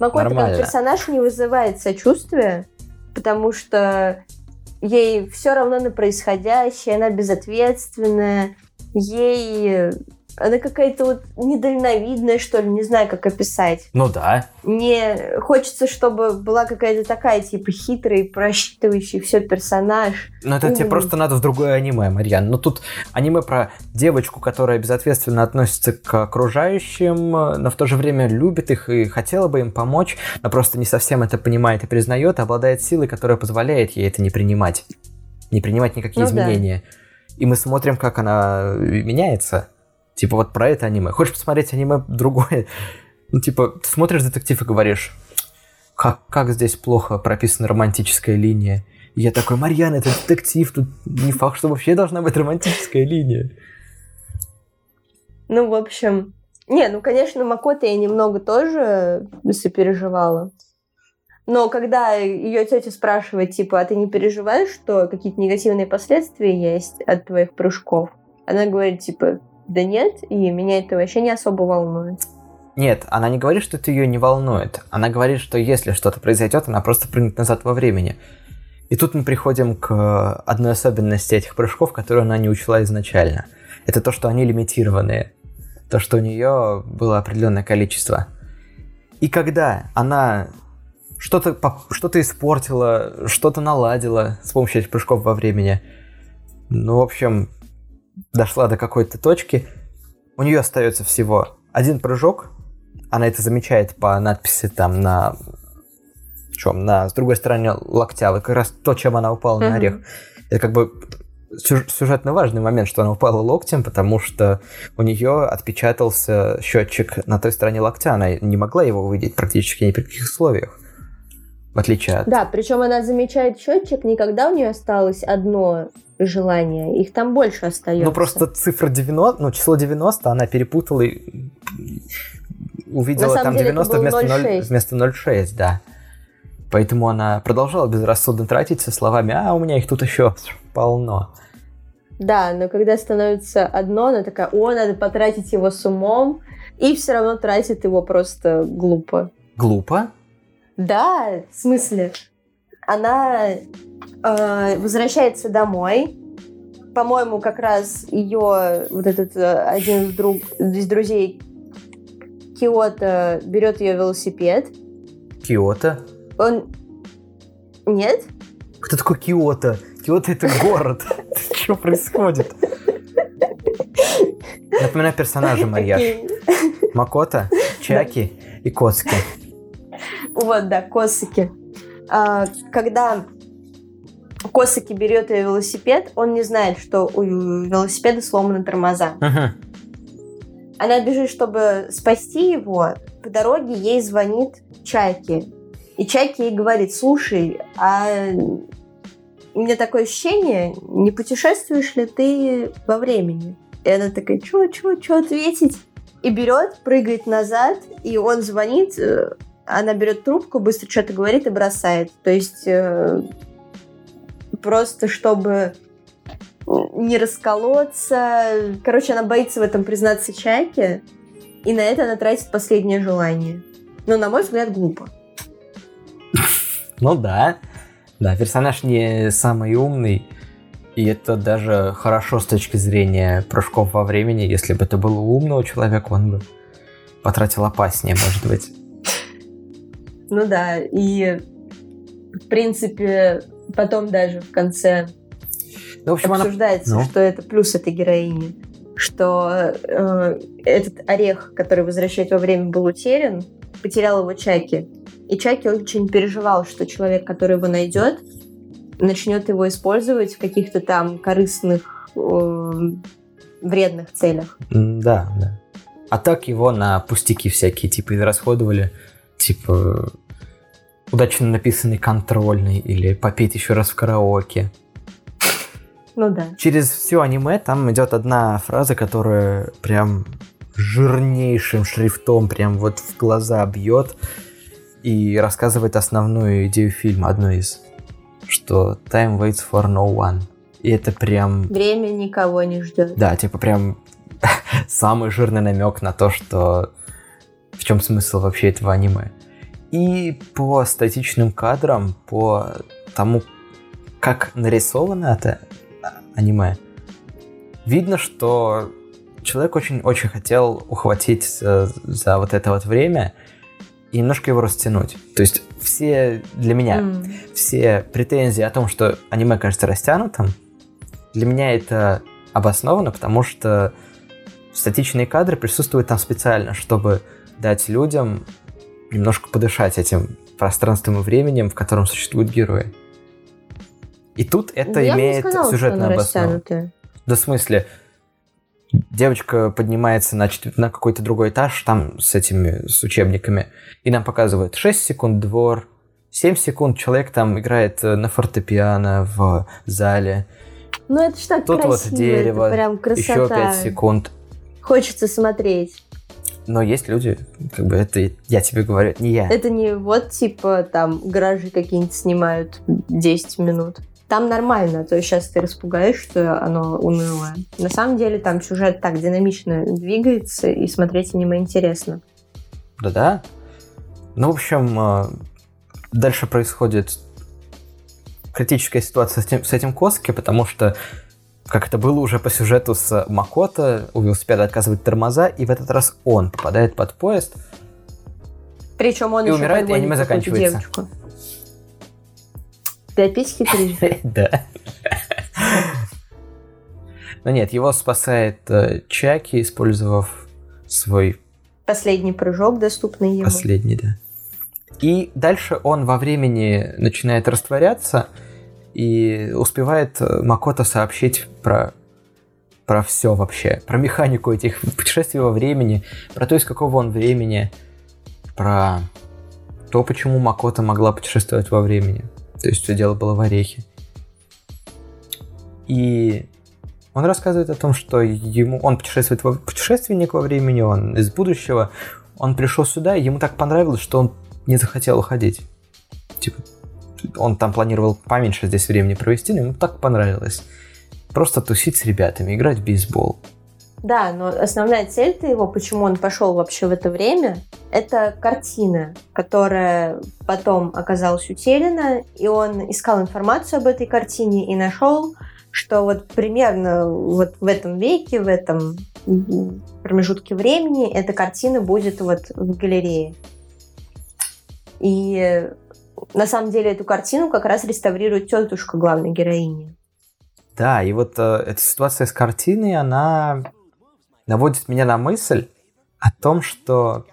Макота как нормально. персонаж не вызывает сочувствия, потому что ей все равно на происходящее, она безответственная, ей... Она какая-то вот недальновидная, что ли, не знаю, как описать. Ну да. Мне хочется, чтобы была какая-то такая, типа, хитрый, просчитывающий все персонаж. Но это тебе просто надо в другое аниме, Марьян. Ну тут аниме про девочку, которая безответственно относится к окружающим, но в то же время любит их и хотела бы им помочь, но просто не совсем это понимает и признает, и обладает силой, которая позволяет ей это не принимать. Не принимать никакие Ну да. изменения. И мы смотрим, как она меняется. Типа вот про это аниме. Хочешь посмотреть аниме другое? Ну, типа, ты смотришь детектив и говоришь, как, как здесь плохо прописана романтическая линия. И я такой, Марьяна, это детектив, тут не факт, что вообще должна быть романтическая линия. Ну, в общем... Не, ну, конечно, Макота я немного тоже сопереживала. Но когда ее тетя спрашивает, типа, а ты не переживаешь, что какие-то негативные последствия есть от твоих прыжков? Она говорит, типа, да нет, и меня это вообще не особо волнует. Нет, она не говорит, что это ее не волнует. Она говорит, что если что-то произойдет, она просто прыгнет назад во времени. И тут мы приходим к одной особенности этих прыжков, которую она не учла изначально. Это то, что они лимитированные. То, что у нее было определенное количество. И когда она что-то что испортила, что-то наладила с помощью этих прыжков во времени. Ну, в общем, дошла до какой-то точки. У нее остается всего один прыжок. Она это замечает по надписи там на чем? На с другой стороне локтя. Вот как раз то, чем она упала mm-hmm. на орех. Это как бы сюжетно важный момент, что она упала локтем, потому что у нее отпечатался счетчик на той стороне локтя. Она не могла его увидеть практически ни при каких условиях в отличие от... Да, причем она замечает счетчик, никогда у нее осталось одно желание, их там больше остается. Ну, просто цифра 90, ну, число 90 она перепутала и увидела там 90 вместо 0, вместо 0,6, да. Поэтому она продолжала безрассудно тратиться словами, а у меня их тут еще полно. Да, но когда становится одно, она такая, о, надо потратить его с умом, и все равно тратит его просто глупо. Глупо? Да, в смысле? Она возвращается домой. По-моему, как раз ее вот этот э, один из, друг, из друзей Киото берет ее велосипед. Киото? Он... Нет? Кто такой Киото? Киото это город. Что происходит? Напоминаю персонажа Марьяш. Макота, Чаки и Коски. Вот, да, Косаки. А, когда Косаки берет ее велосипед, он не знает, что у велосипеда сломаны тормоза. Uh-huh. Она бежит, чтобы спасти его. По дороге ей звонит Чайки. И Чайки ей говорит, слушай, а у меня такое ощущение, не путешествуешь ли ты во времени? И она такая, что, что, что ответить? И берет, прыгает назад, и он звонит э, она берет трубку, быстро что-то говорит и бросает. То есть э, просто чтобы не расколоться. Короче, она боится в этом признаться Чайке, и на это она тратит последнее желание. Но, на мой взгляд, глупо. Ну да. Да, персонаж не самый умный, и это даже хорошо с точки зрения прыжков во времени. Если бы это был умного человека, он бы потратил опаснее, может быть. Ну да, и в принципе потом даже в конце ну, в общем, обсуждается, она... ну. что это плюс этой героини, что э, этот орех, который возвращает во время, был утерян, потерял его Чаки. И Чаки очень переживал, что человек, который его найдет, начнет его использовать в каких-то там корыстных, э, вредных целях. Да, да. А так его на пустяки всякие типа израсходовали типа удачно написанный контрольный или попеть еще раз в караоке. Ну да. Через все аниме там идет одна фраза, которая прям жирнейшим шрифтом прям вот в глаза бьет и рассказывает основную идею фильма, одну из, что time waits for no one. И это прям... Время никого не ждет. Да, типа прям самый жирный намек на то, что в чем смысл вообще этого аниме. И по статичным кадрам, по тому, как нарисовано это аниме, видно, что человек очень-очень хотел ухватить за, за вот это вот время и немножко его растянуть. То есть все, для меня, mm. все претензии о том, что аниме кажется растянутым, для меня это обосновано, потому что статичные кадры присутствуют там специально, чтобы дать людям немножко подышать этим пространством и временем, в котором существуют герои. И тут это Я имеет сказала, сюжетную обосновку. Да в смысле, девочка поднимается на, на какой-то другой этаж, там с этими, с учебниками, и нам показывают 6 секунд двор, 7 секунд человек там играет э, на фортепиано в зале. Ну это ж так Тут красиво, вот дерево, это прям красота. Еще 5 секунд. Хочется смотреть. Но есть люди, как бы это я тебе говорю, это не я. Это не вот типа там гаражи какие-нибудь снимают 10 минут. Там нормально, то есть сейчас ты распугаешь, что оно унылое. На самом деле там сюжет так динамично двигается, и смотреть аниме интересно. Да-да. Ну, в общем, э, дальше происходит критическая ситуация с этим, с этим Коски, потому что как это было уже по сюжету с Макото, у велосипеда отказывают тормоза, и в этот раз он попадает под поезд. Причем он И еще умирает, и аниме заканчивается. девочку. Ты опять хитришь? Да. Но нет, его спасает э, Чаки, использовав свой Последний прыжок, доступный ему. последний, да. И дальше он во времени начинает растворяться и успевает э, Макото сообщить про про все вообще, про механику этих путешествий во времени, про то, из какого он времени, про то, почему Макото могла путешествовать во времени. То есть все дело было в орехе. И он рассказывает о том, что ему он путешествует во, путешественник во времени, он из будущего. Он пришел сюда, и ему так понравилось, что он не захотел уходить. Типа, он там планировал поменьше здесь времени провести, но ему так понравилось. Просто тусить с ребятами, играть в бейсбол. Да, но основная цель-то его, почему он пошел вообще в это время, это картина, которая потом оказалась утеряна, и он искал информацию об этой картине и нашел, что вот примерно вот в этом веке, в этом промежутке времени эта картина будет вот в галерее. И на самом деле эту картину как раз реставрирует тетушка главной героини. Да, и вот э, эта ситуация с картиной, она наводит меня на мысль о том, что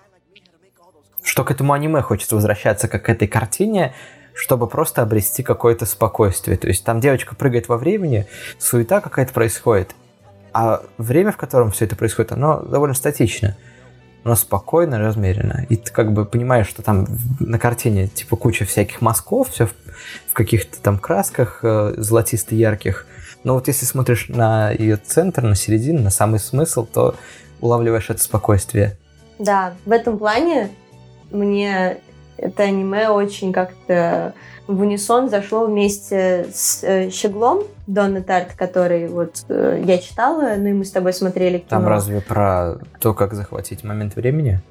что к этому аниме хочется возвращаться, как к этой картине, чтобы просто обрести какое-то спокойствие. То есть там девочка прыгает во времени, суета какая-то происходит, а время, в котором все это происходит, оно довольно статично. Оно спокойно, размеренно. И ты как бы понимаешь, что там на картине типа куча всяких мазков, все в, в каких-то там красках э, золотисто-ярких. Но вот если смотришь на ее центр, на середину, на самый смысл, то улавливаешь это спокойствие. Да, в этом плане мне это аниме очень как-то в унисон зашло вместе с э, Щеглом Донна Тарт, который вот э, я читала, ну и мы с тобой смотрели кино. Там разве про то, как захватить момент времени?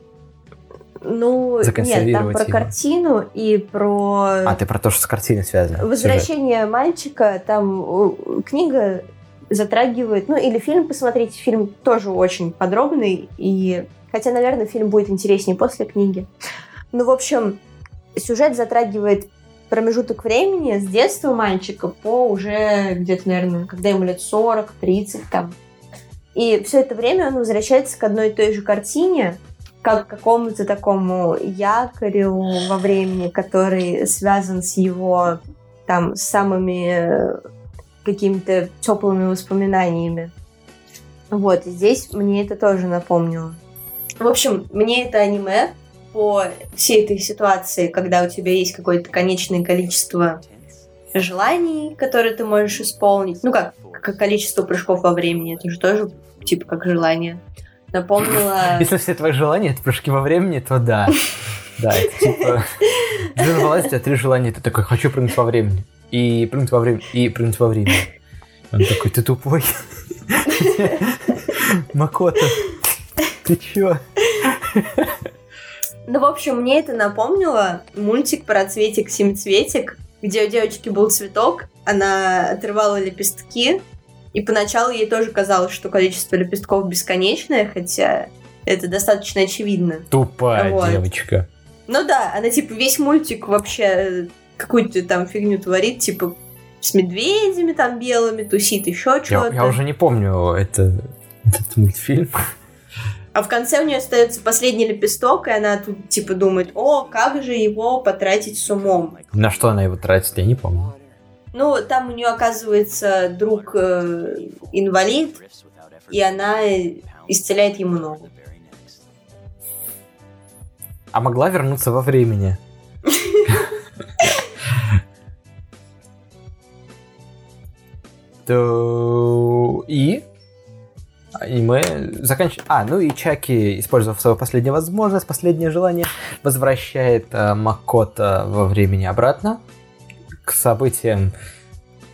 Ну, нет, там про его. картину и про А, ты про то, что с картиной связано? сюжет. возвращение мальчика. Там э, книга затрагивает, ну или фильм посмотрите, фильм тоже очень подробный, и хотя, наверное, фильм будет интереснее после книги. Ну, в общем, сюжет затрагивает промежуток времени с детства мальчика по уже где-то, наверное, когда ему лет 40, 30 там. И все это время он возвращается к одной и той же картине, как к какому-то такому якорю во времени, который связан с его там самыми э, какими-то теплыми воспоминаниями. Вот, и здесь мне это тоже напомнило. В общем, мне это аниме по всей этой ситуации, когда у тебя есть какое-то конечное количество желаний, которые ты можешь исполнить. Ну как, как количество прыжков во времени, это же тоже типа как желание. Напомнила... Если все твои желания это прыжки во времени, то да. Да, это типа... Вылазит, у тебя три желания, ты такой, хочу прыгнуть во времени. И прыгнуть во время, и прыгнуть во время. Он такой, ты тупой. Макото, ты чё? Ну, в общем, мне это напомнило мультик про цветик-семицветик, где у девочки был цветок, она отрывала лепестки, и поначалу ей тоже казалось, что количество лепестков бесконечное, хотя это достаточно очевидно. Тупая Вот. девочка. Ну да, она типа весь мультик вообще э, какую-то там фигню творит, типа с медведями там белыми тусит, еще Я, что-то. я уже не помню это, этот мультфильм а в конце у нее остается последний лепесток, и она тут типа думает, о, как же его потратить с умом. На что она его тратит, я не помню. Ну, там у нее оказывается друг э, инвалид, и она э, исцеляет ему ногу. А могла вернуться во времени. То И? И мы заканчиваем... А, ну и Чаки, использовав свою последнюю возможность, последнее желание, возвращает э, Макота во времени обратно к событиям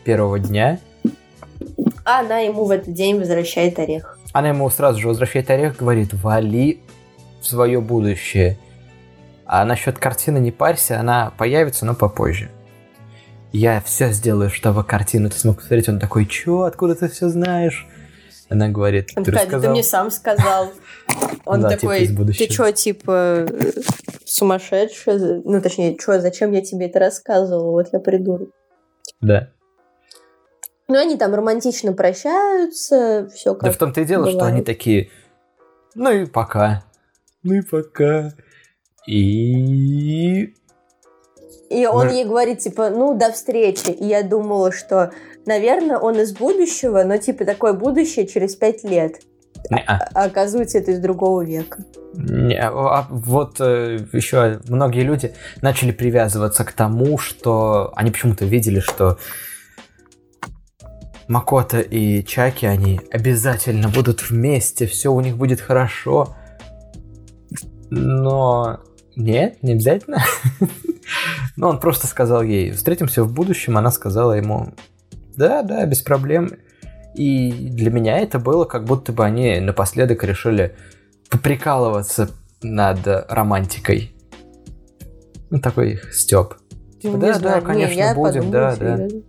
первого дня. А она ему в этот день возвращает орех. Она ему сразу же возвращает орех, говорит, вали в свое будущее. А насчет картины не парься, она появится, но попозже. Я все сделаю, чтобы картину ты смог посмотреть. Он такой, чё, откуда ты все знаешь? Она говорит, Он ты такая, рассказал? ты мне сам сказал. Он Да, типа такой, ты чё, типа, сумасшедшая? Ну, точнее, чё, зачем я тебе это рассказывала? Вот я придурок. Да. Ну, они там романтично прощаются, все Да как в том-то и дело, что они такие, ну и пока. Ну и пока. И... И он Мы- ей говорит, типа, ну, до встречи. И я думала, что, наверное, он из будущего, но, типа, такое будущее через пять лет. Не-а. А оказывается, это из другого века. Не, а вот э, еще многие люди начали привязываться к тому, что они почему-то видели, что Макота и Чаки, они обязательно будут вместе, все у них будет хорошо. Но нет, не обязательно. Но он просто сказал ей, встретимся в будущем, она сказала ему, да, да, без проблем. И для меня это было, как будто бы они напоследок решили поприкалываться над романтикой. Ну, такой степ. Типа, Ну, да, не да, знаю, не, конечно, я будем, да, да. серьезно.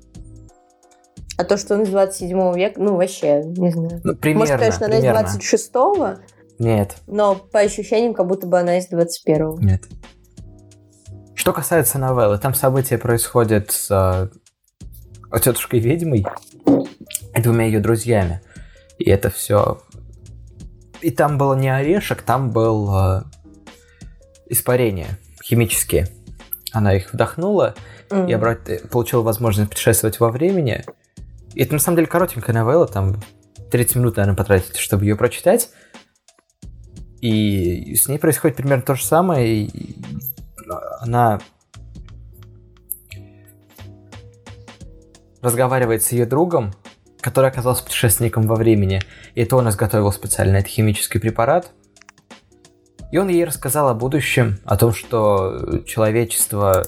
А то, что он из 27 века, ну, вообще, не знаю. Ну, примерно, Может, конечно, она примерно. из 26-го, Нет, но по ощущениям, как будто бы она из 21-го. нет. Что касается новеллы, там события происходят с э, тетушкой ведьмой и двумя ее друзьями. И это все. И там было не орешек, там был э, испарение химические. Она их вдохнула, М. и обрат- э, получил возможность путешествовать во времени. И это на самом деле коротенькая новелла, там 30 минут, наверное, потратить, чтобы ее прочитать. И с ней происходит примерно то же самое. И она разговаривает с ее другом, который оказался путешественником во времени. И это он изготовил специально этот химический препарат. И он ей рассказал о будущем, о том, что человечество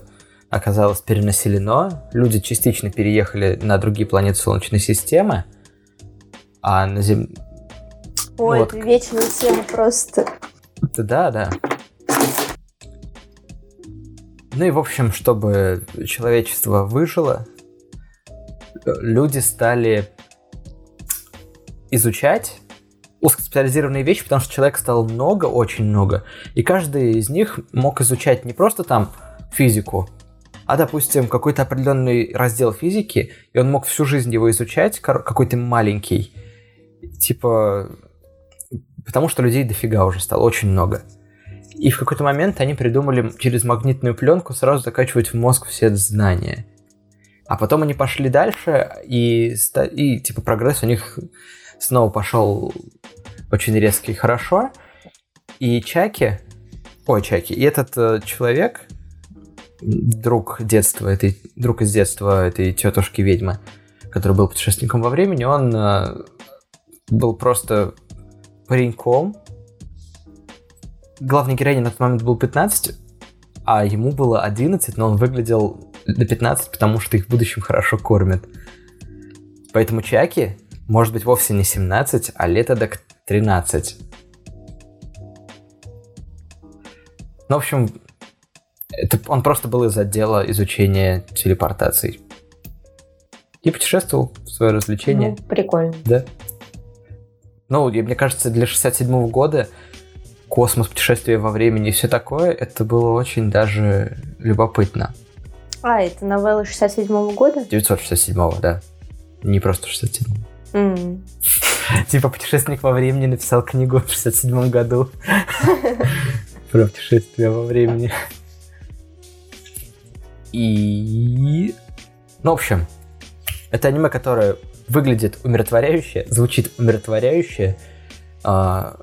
оказалось перенаселено, люди частично переехали на другие планеты Солнечной системы, а на Земле... Ой, вот. это вечная тема просто. Да, да. Ну и, в общем, чтобы человечество выжило, люди стали изучать узкоспециализированные вещи, потому что человек стало много, очень много, и каждый из них мог изучать не просто там физику, а, допустим, какой-то определенный раздел физики, и он мог всю жизнь его изучать, какой-то маленький, типа, потому что людей дофига уже стало, очень много. И в какой-то момент они придумали через магнитную пленку сразу закачивать в мозг все знания. А потом они пошли дальше, и, и типа прогресс у них снова пошел очень резкий хорошо. И Чаки, ой, Чаки, и этот э, человек, друг детства, этой, друг из детства этой тетушки ведьмы, который был путешественником во времени, он э, был просто пареньком. Главной героине на тот момент был 15, а ему было 11, но он выглядел на 15, потому что их в будущем хорошо кормят. Поэтому Чаки может быть вовсе не 17, а лет эдак 13. Ну, в общем, это, он просто был из отдела изучения телепортаций. И путешествовал в свое развлечение. Ну, прикольно. Да. Ну, и мне кажется, для 67 года космос, путешествие во времени и все такое, это было очень даже любопытно. А, это новелла 67 года? 967 да. Не просто 67 М. Типа путешественник во времени написал книгу в 67 году про путешествие во времени. И... Ну, в общем, это аниме, которое выглядит умиротворяюще, звучит умиротворяюще. А,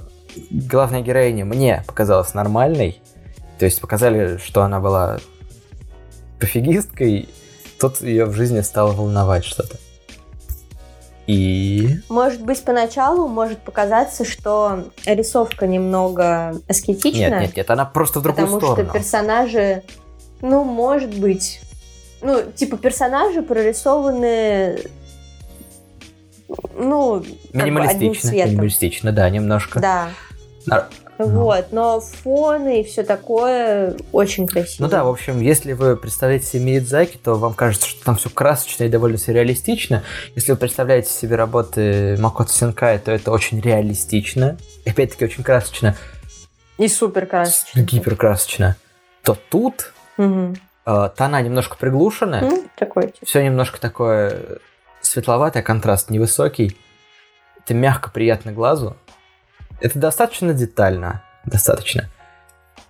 главная героиня мне показалась нормальной. То есть показали, что она была пофигисткой. Тут ее в жизни стало волновать что-то. И... Может быть, поначалу может показаться, что рисовка немного аскетичная. Нет, нет, нет, она просто в другую потому сторону. что персонажи, ну, может быть, ну, типа персонажи прорисованы, ну, как бы Минималистично, минималистично, да, немножко. Да. Вот, но фоны и все такое очень красиво. Ну да, в общем, если вы представляете себе Миядзаки, то вам кажется, что там все красочно и довольно сюрреалистично. Если вы представляете себе работы Макото Синкай, то это очень реалистично. Опять-таки очень красочно, И супер красочно. гиперкрасочно. То тут Мгм. э, тона немножко приглушены, Ну, такой типа. все немножко такое светловатое, контраст невысокий. Это мягко, приятно глазу. Это достаточно детально. Достаточно.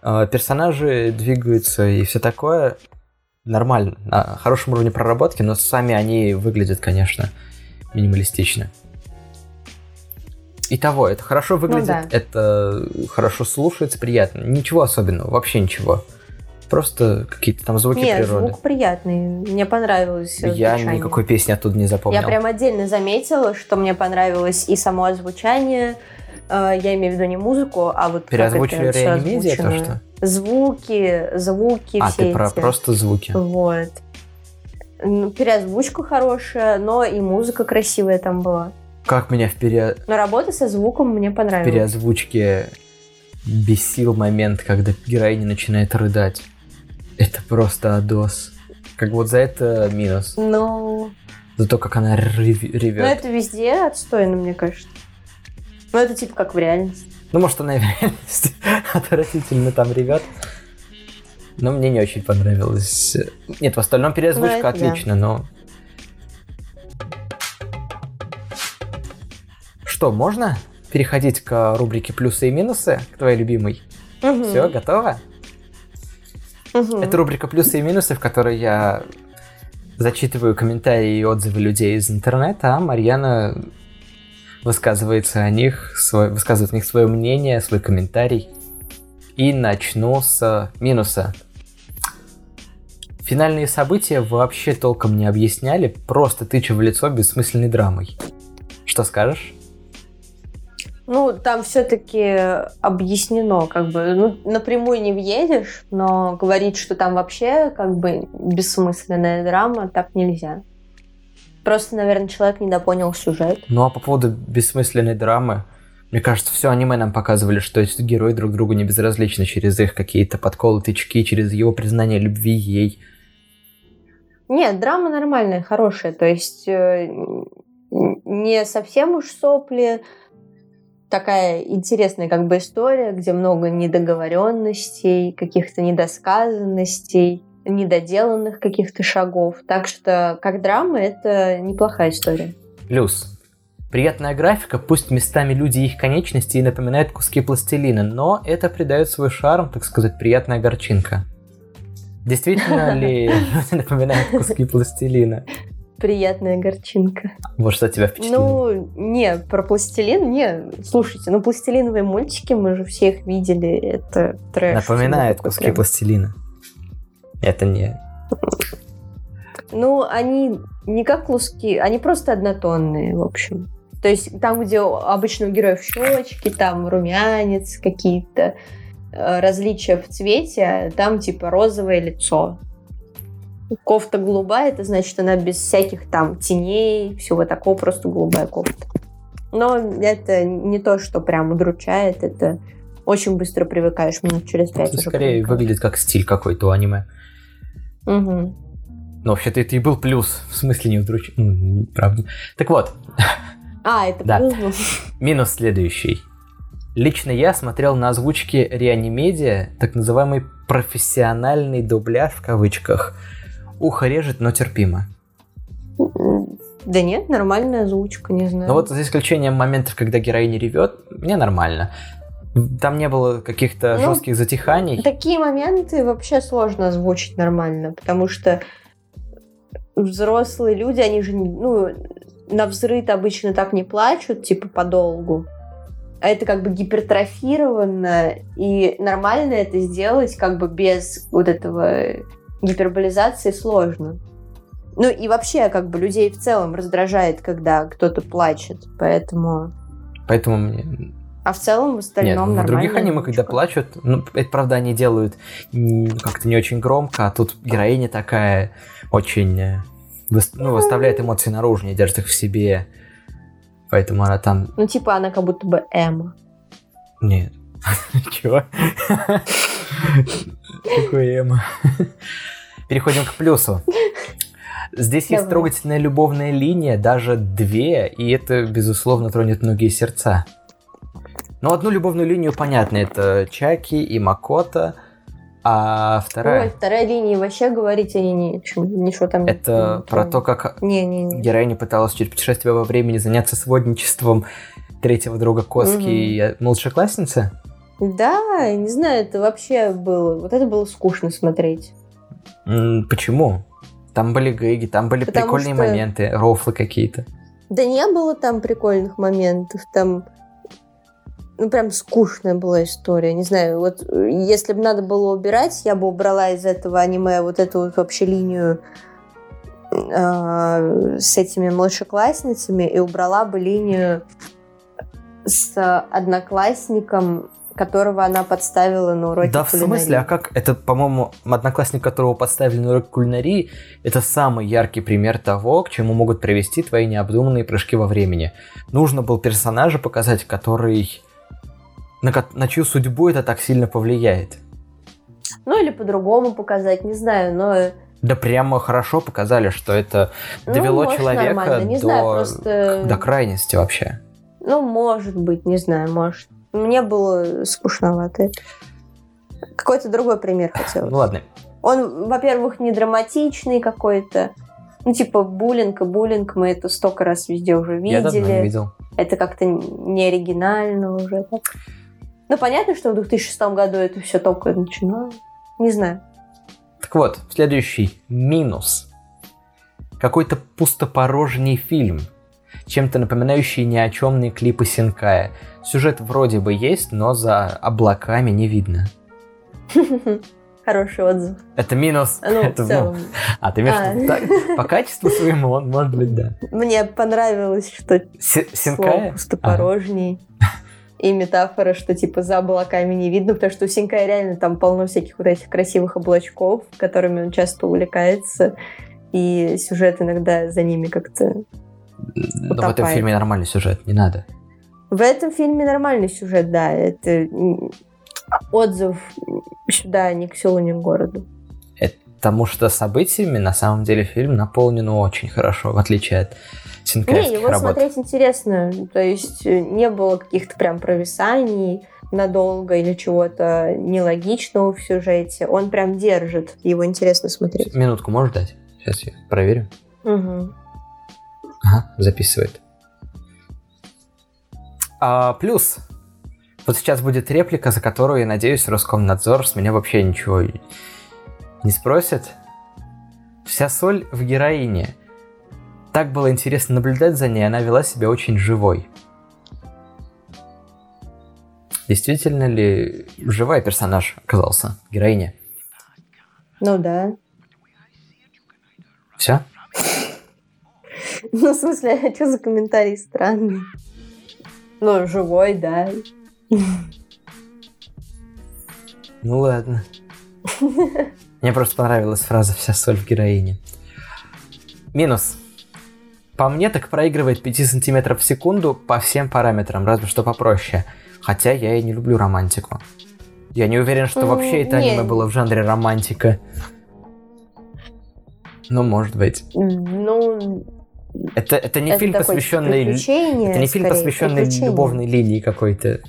Э, Персонажи двигаются и все такое нормально, на хорошем уровне проработки, но сами они выглядят, конечно, минималистично. Итого, это хорошо выглядит, да. это хорошо слушается, приятно. Ничего особенного, вообще ничего. Просто какие-то там звуки Нет, природы. звук приятный. Мне понравилось Я звучание. никакой песни оттуда не запомнил. Я прям отдельно заметила, что мне понравилось и само озвучание. э, Я имею в виду не музыку, а вот Переозвучили реанимедиа, то что? Звуки, звуки А, все ты про эти. просто звуки. Вот. Ну, переозвучка хорошая, но и музыка красивая там была. Как меня в, пере... Но работа со звуком мне в понравилась. переозвучке бесил момент, когда героиня начинает рыдать. Это просто адос. Как вот за это минус. Ну, За то, как она рев- ну, ревет. это везде отстойно, мне кажется. Ну, это типа как в реальности. Ну, может, она и в реальности отвратительно там ревет. Но мне не очень понравилось. Нет, в остальном переозвучка Ну, это да. отлично, но... Что, можно переходить к рубрике плюсы и минусы, к твоей любимой? Мгм. Все, готово? Мгм. Это рубрика плюсы и минусы, в которой я зачитываю комментарии и отзывы людей из интернета, а Марьяна высказывается о них, свой, высказывает о них свое мнение, свой комментарий. И начну с минуса. Финальные события вообще толком не объясняли, просто тыча в лицо бессмысленной драмой. Что скажешь? Ну, там все-таки объяснено, как бы, ну, напрямую не въедешь, но говорить, что там вообще, как бы, бессмысленная драма, так нельзя. Просто, наверное, человек недопонял сюжет. Ну а по поводу бессмысленной драмы, мне кажется, все аниме нам показывали, что эти герои друг другу не безразличны через их какие-то подколы, тычки, через его признание любви ей. Нет, драма нормальная, хорошая, то есть э, не совсем уж сопли, такая интересная как бы история, где много недоговоренностей, каких-то недосказанностей, недоделанных каких-то шагов. Так что как драма это неплохая история. Плюс. Приятная графика, пусть местами люди и их конечности и напоминают куски пластилина, но это придает свой шарм, так сказать, приятная горчинка. Действительно ли люди напоминают куски пластилина? Приятная горчинка. Вот что тебя впечатлило? Ну, не, про пластилин, не. Слушайте, ну пластилиновые мультики, мы же все их видели, это трэш. Напоминает куски прям. пластилина. Это не... Ну, они не как куски, они просто однотонные, в общем. То есть там, где обычно у героев щечки, там румянец, какие-то э, различия в цвете, а там типа розовое лицо. Кофта голубая, это значит, она без всяких там теней, всего такого, просто голубая кофта. Но это не то, что прям удручает, это очень быстро привыкаешь, минут через пять уже Скорее привыкаешь. выглядит как стиль какой-то у аниме. Мгм. Но вообще-то это и был плюс. В смысле не удруч... М, Правда. Так вот, А, это Да. плюс был. минус следующий. Лично я смотрел на озвучке реанимедиа так называемый профессиональный дубляж в кавычках. Ухо режет, но терпимо. Да нет, нормальная озвучка, не знаю. Но вот за исключением моментов, когда героиня ревет, мне нормально. Там не было каких-то Ну, жестких затиханий. Такие моменты вообще сложно озвучить нормально, потому что взрослые люди, они же, ну, на взрыв обычно так не плачут, типа, подолгу. А это как бы гипертрофировано, и нормально это сделать как бы без вот этого гиперболизации сложно. Ну и вообще, как бы людей в целом раздражает, когда кто-то плачет, поэтому... Поэтому мне... А в целом в остальном Нет, в других нормально, аниме, когда плачут, ну, это правда они делают как-то не очень громко, а тут героиня такая очень, э, ну, выставляет эмоции наружу, не держит их в себе. Поэтому она там... Ну типа она как будто бы Эмма. Нет. Чего? Какой Эма? Переходим к плюсу. Здесь есть трогательная любовная линия, даже две, и это, безусловно, тронет многие сердца. Но одну любовную линию понятно, это Чаки и Макота, а Ой, вторая вторая линия вообще говорить о чем, ничего там не- это не про то, как героиня пыталась через путешествие во времени заняться сводничеством третьего друга Коски Мгм. и младшеклассницы. Да, не знаю, это вообще было... Вот это было скучно смотреть. Почему? Там были гэги, там были Потому прикольные что- моменты, рофлы какие-то. Да не было там прикольных моментов, там... Ну, прям скучная была история. Не знаю, вот если бы надо было убирать, я бы убрала из этого аниме вот эту вот вообще линию э, с этими младшеклассницами и убрала бы линию с одноклассником, которого она подставила на уроке да, в кулинарии. смысле, а как? Это, по-моему, одноклассник, которого подставили на урок кулинарии, это самый яркий пример того, к чему могут привести твои необдуманные прыжки во времени. Нужно был персонажа показать, который... На, на чью судьбу это так сильно повлияет. Ну, или по-другому показать, не знаю, но... Да прямо хорошо показали, что это ну, довело может, человека до, знаю, просто... до крайности вообще. Ну, может быть, не знаю, может. Мне было скучновато. Какой-то другой пример хотел. Ну ладно. Он, во-первых, не драматичный какой-то. Ну, типа, буллинг и буллинг, мы это столько раз везде уже Я давно не видели. видел. Это как-то не оригинально уже. так. Ну, понятно, что в 2006 году это все только начиналось. Не знаю. Так вот, следующий минус. Какой-то пустопорожний фильм, чем-то напоминающий ни о чемные клипы Синкая. Сюжет вроде бы есть, но за облаками не видно. Хороший отзыв. Это минус. Ну, Это, в целом. а, ты имеешь А. так? по качеству своему, он может быть, да. Мне понравилось, что Си- слово Синкая? пустопорожний. И метафора, что типа за облаками не видно, потому что у Синкая реально там полно всяких вот этих красивых облачков, которыми он часто увлекается. И сюжет иногда за ними как-то... Ну, в этом фильме нормальный сюжет, не надо. В этом фильме нормальный сюжет, да. Это отзыв сюда ни к селу, ни к городу. Потому что событиями на самом деле фильм наполнен очень хорошо, в отличие от Не, синкаевских его работ. смотреть интересно. То есть э, не было каких-то прям провисаний надолго или чего-то нелогичного в сюжете. Он прям держит. Его интересно смотреть. Минутку можешь дать? Сейчас я проверю. Мгм. Ага, записывает. А, плюс. Вот сейчас будет реплика, за которую, я надеюсь, Роскомнадзор с меня вообще ничего не спросит. Вся соль в героине. Так было интересно наблюдать за ней, она вела себя очень живой. Действительно ли живой персонаж оказался, героиня? Ну да. Все? Ну, в смысле, а что за комментарий странный? Ну, живой, да. Ну ладно. Мне просто понравилась фраза «вся соль в героине». Минус. По мне так проигрывает 5 сантиметров в секунду по всем параметрам, разве что попроще. Хотя я и не люблю романтику. Я не уверен, что М, вообще это аниме было в жанре романтика. Ну, может быть. Ну, Это, это не это фильм, посвященный... Это не фильм, скорее, посвященный любовной линии какой-то.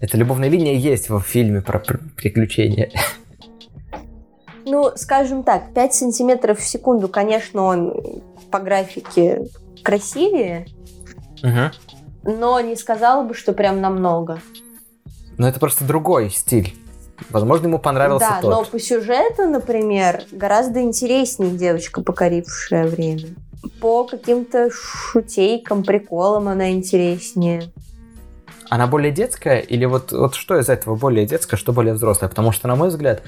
Это любовная линия есть во фильме про пр- приключения. Ну, скажем так, 5 сантиметров в секунду, конечно, он по графике красивее, Мгм. но не сказала бы, что прям намного. Но это просто другой стиль. Возможно, ему понравился да, тот. но по сюжету, например, гораздо интереснее девочка, покорившая время. По каким-то шутейкам, приколам она интереснее. Она более детская или вот, вот что из этого более детское, что более взрослое? Потому что, на мой взгляд,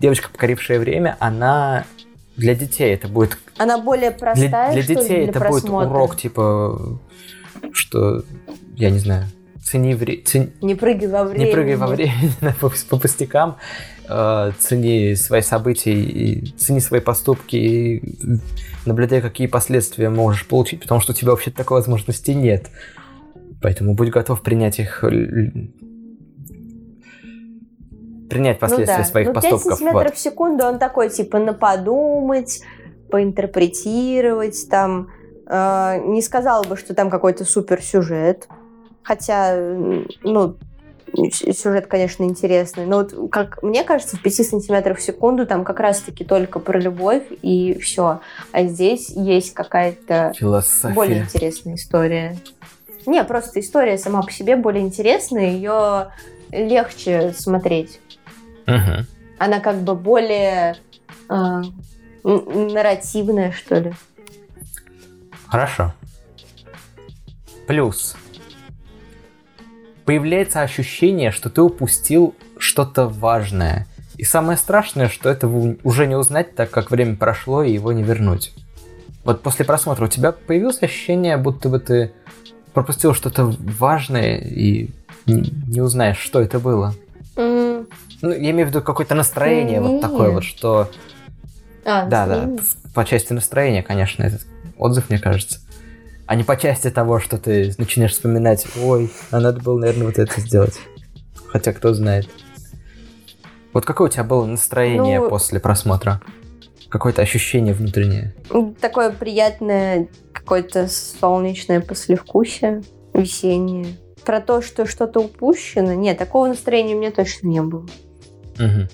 девочка, покорившая время, она для детей это будет... Она более простая, Для, для что ли, детей для это просмотра? будет урок, типа, что, я не знаю, цени, вре- цени- Не прыгай во время. не прыгай во времени по, по пустякам, цени свои события, и цени свои поступки, и наблюдай, какие последствия можешь получить, потому что у тебя вообще такой возможности нет. Поэтому будь готов принять их... Принять последствия ну, да. своих ну, 5 поступков. сантиметров вот. в секунду, он такой, типа, на подумать, поинтерпретировать, там, э, не сказала бы, что там какой-то супер сюжет, хотя, ну, сюжет, конечно, интересный, но вот, как мне кажется, в 5 сантиметрах в секунду там как раз-таки только про любовь и все, а здесь есть какая-то Философия. более интересная история. Не, просто история сама по себе более интересная, ее легче смотреть Мгм. она как бы более э, нарративная, что ли. Хорошо. Плюс. Появляется ощущение, что ты упустил что-то важное. И самое страшное, что этого уже не узнать, так как время прошло и его не вернуть. Вот после просмотра у тебя появилось ощущение, будто бы ты пропустил что-то важное и не, узнаешь, что это было. М, Ну, я имею в виду какое-то настроение вот такое вот, что А, да, да, по части настроения, конечно, этот отзыв, мне кажется. А не по части того, что ты начинаешь вспоминать, ой, а надо было, наверное, вот это сделать. Хотя кто знает. Вот какое у тебя было настроение Ну- после просмотра? Какое-то ощущение внутреннее? Такое приятное, какое-то солнечное послевкусие, весеннее. Про то, что что-то упущено, нет, такого настроения у меня точно не было. Мгм.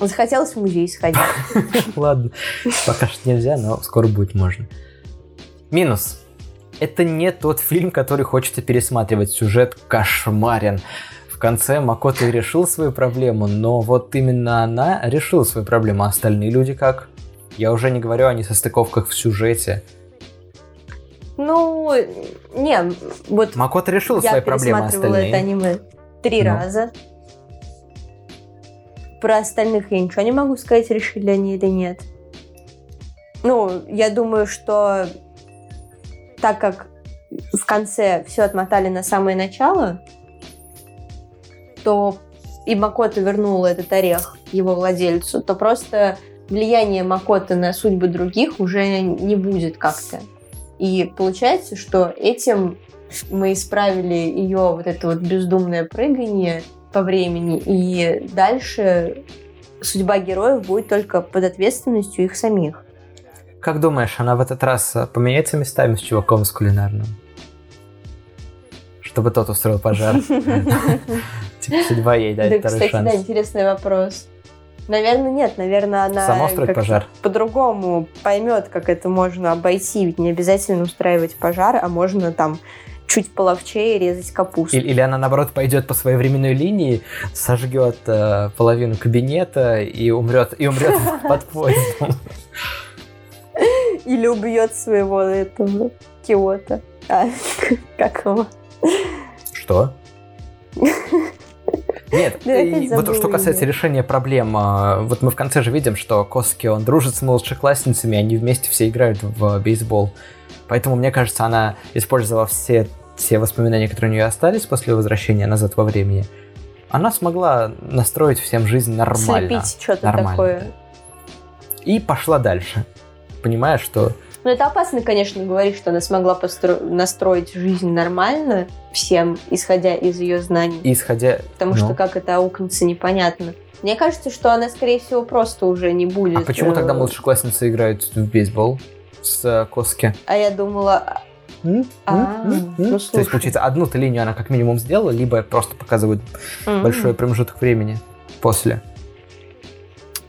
Захотелось в музей сходить. Ладно, пока что нельзя, но скоро будет можно. Минус. Это не тот фильм, который хочется пересматривать. Сюжет кошмарен. В конце Макото решил свою проблему, но вот именно она решила свою проблему, а остальные люди как? Я уже не говорю о несостыковках в сюжете. Ну, не, вот Макото решил я свои проблемы, а пересматривала это остальные... аниме три Ну. раза. Про остальных я ничего не могу сказать, решили они или нет. Ну, я думаю, что так как в конце все отмотали на самое начало, то и Макото вернул этот орех его владельцу, то просто влияние Макото на судьбы других уже не будет как-то. И получается, что этим мы исправили ее вот это вот бездумное прыгание по времени, и дальше судьба героев будет только под ответственностью их самих. Как думаешь, она в этот раз э, поменяется местами с чуваком с кулинарным? Чтобы тот устроил пожар. Типа судьба ей Да, дать второй кстати, да, шанс. интересный вопрос. Наверное, нет, наверное, она Сама устроит пожар. по-другому поймет, как это можно обойти. Ведь не обязательно устраивать пожар, а можно там чуть половчее резать капусту. Или, или она, наоборот, пойдет по своей временной линии, сожгет э, половину кабинета и умрет, и умрет под поездом. Или убьет своего этого Киота. А, как его? Что? Нет, и вот что касается решения проблем, а, вот мы в конце же видим, что Коски, он дружит с младшеклассницами, они вместе все играют в бейсбол. Поэтому, мне кажется, она использовала все, все воспоминания, которые у нее остались после возвращения назад во времени. Она смогла настроить всем жизнь нормально. Слепить что-то такое. И пошла дальше. Понимая, что Ну, это опасно, конечно, говорить, что она смогла постро- настроить жизнь нормально всем, исходя из ее знаний. исходя... Потому ну, что как это аукнется, непонятно. Мне кажется, что она, скорее всего, просто уже не будет. А почему э, тогда младшеклассницы играют в бейсбол с э, Коски? А я думала? А, ну, То есть, получается, одну-то линию она как минимум сделала, либо просто показывают м, большой промежуток времени после.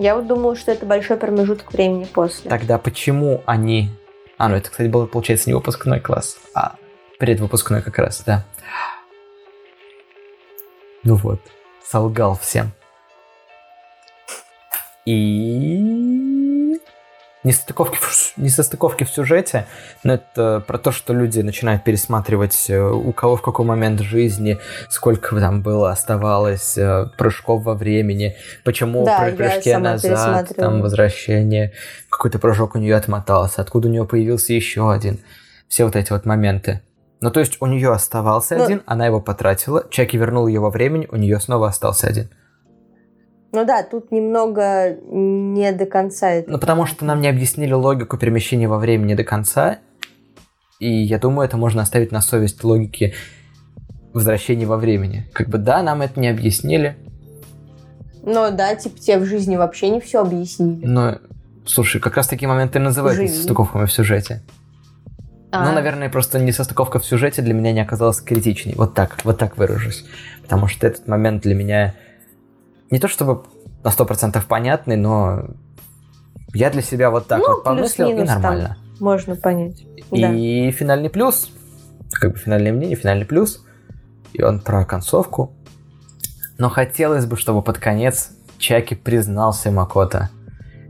Я вот думала, что это большой промежуток времени после. Тогда почему они... А, ну это, кстати, был, получается, не выпускной класс, а предвыпускной как раз, да. Ну вот, солгал всем. И... несостыковки, несостыковки в сюжете, но это про то, что люди начинают пересматривать, э, у кого в какой момент жизни, сколько там было, оставалось, э, прыжков во времени, почему Да, при прыжке назад, там возвращение, какой-то прыжок у нее отмотался, откуда у нее появился еще один. Все вот эти вот моменты. Ну, то есть у нее оставался Ну- один, она его потратила, Чаки вернул его времени, у нее снова остался один. Ну да, тут немного не до конца это. Ну, потому что нам не объяснили логику перемещения во времени до конца. И я думаю, это можно оставить на совесть логики возвращения во времени. Как бы да, нам это не объяснили, Но да, типа тебе в жизни вообще не все объяснили. но, слушай, как раз такие моменты и называют Живи. несостыковками в сюжете. А, Ну, наверное, просто несостыковка в сюжете для меня не оказалась критичной. Вот так, вот так выражусь. Потому что этот момент для меня не то чтобы на 100% понятный, но я для себя вот так Ну, вот помыслил, и нормально. Можно понять. Да. И финальный плюс, как бы финальное мнение, финальный плюс, и он про концовку. Но хотелось бы, чтобы под конец Чаки признался Макото.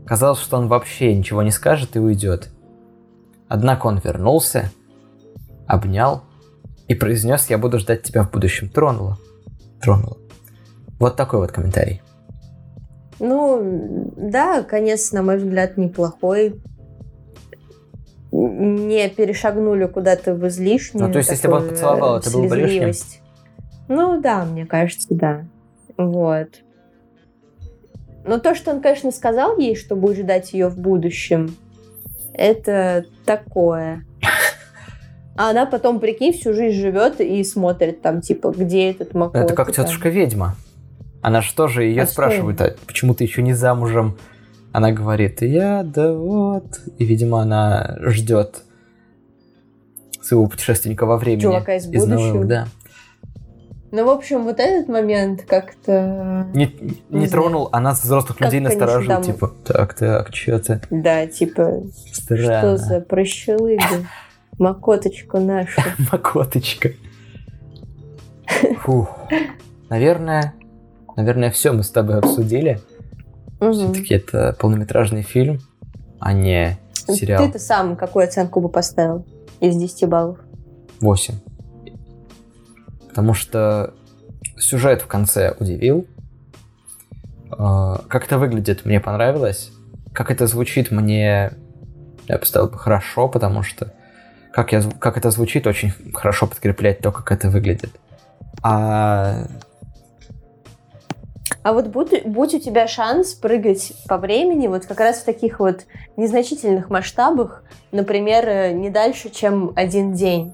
Казалось, что он вообще ничего не скажет и уйдет. Однако он вернулся, обнял и произнес «Я буду ждать тебя в будущем». Тронуло. Тронуло. Вот такой вот комментарий. Ну, да, конец, на мой взгляд, неплохой. Не перешагнули куда-то в излишнюю. Ну, то есть, если бы он такую, поцеловал, э, это было бы лишним? Ну, да, мне кажется, да. Вот. Но то, что он, конечно, сказал ей, что будет ждать ее в будущем, это такое. А она потом, прикинь, всю жизнь живет и смотрит там, типа, где этот Макото. Это как там. Она что же ее А что? спрашивает, а почему ты еще не замужем? Она говорит, я, да вот. И, видимо, она ждет своего путешественника во времени. Чувака из новелл, будущего. да. Ну, в общем, вот этот момент как-то... Не, не Не тронул, а нас, взрослых Как, людей, насторожил. там- Типа, так, так, что ты? Да, типа, Странно. что за прощелыга? Макоточку нашу. Макоточка. Фух. Наверное, наверное, все мы с тобой обсудили. Мгм. Все-таки это полнометражный фильм, а не сериал. Ты-то сам какую оценку бы поставил из 10 баллов? 8. Потому что сюжет в конце удивил. А, Как это выглядит, мне понравилось. Как это звучит, мне... Я поставил бы хорошо, потому что как, я, как это звучит, очень хорошо подкрепляет то, как это выглядит. А А вот будь, будь у тебя шанс прыгать по времени вот как раз в таких вот незначительных масштабах, например, э, не дальше, чем один день,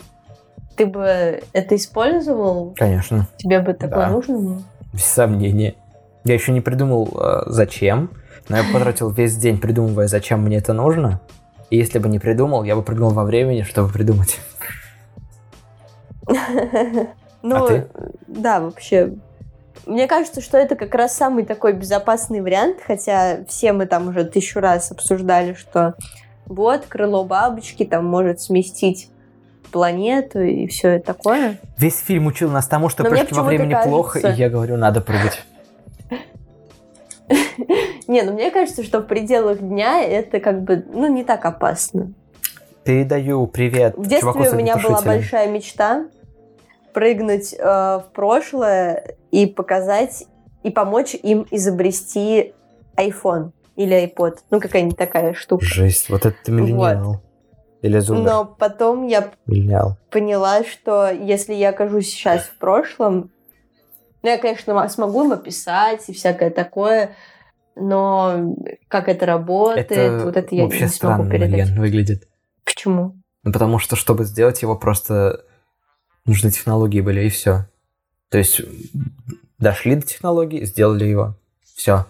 ты бы это использовал? Конечно, Тебе бы такое Да. нужно было? без сомнения. Я еще не придумал, э, зачем, но я потратил весь день, придумывая, зачем мне это нужно. И если бы не придумал, я бы прыгнул во времени, чтобы придумать. Ну, А ты? да, вообще. Мне кажется, что это как раз самый такой безопасный вариант, хотя все мы там уже тысячу раз обсуждали, что вот крыло бабочки там может сместить планету и все такое. Весь фильм учил нас тому, что Но прыжки во времени плохо, и кажется- я говорю, надо прыгать. Не, ну мне кажется, что в пределах дня это как бы, ну, не так опасно. Передаю привет В детстве у меня была большая мечта прыгнуть э, в прошлое и показать, и помочь им изобрести iPhone или iPod. Ну, какая-нибудь такая штука. Жесть, вот это ты миллениал. Или зумер. Но потом я Миллениал. поняла, что если я окажусь сейчас в прошлом, ну, я, конечно, смогу им описать и всякое такое, но как это работает, Это вот это я вообще не смогу странно, передать. Марьян, выглядит. Почему? Ну, потому что, чтобы сделать его, просто нужны технологии были, и все. То есть, дошли до технологий, сделали его. Все.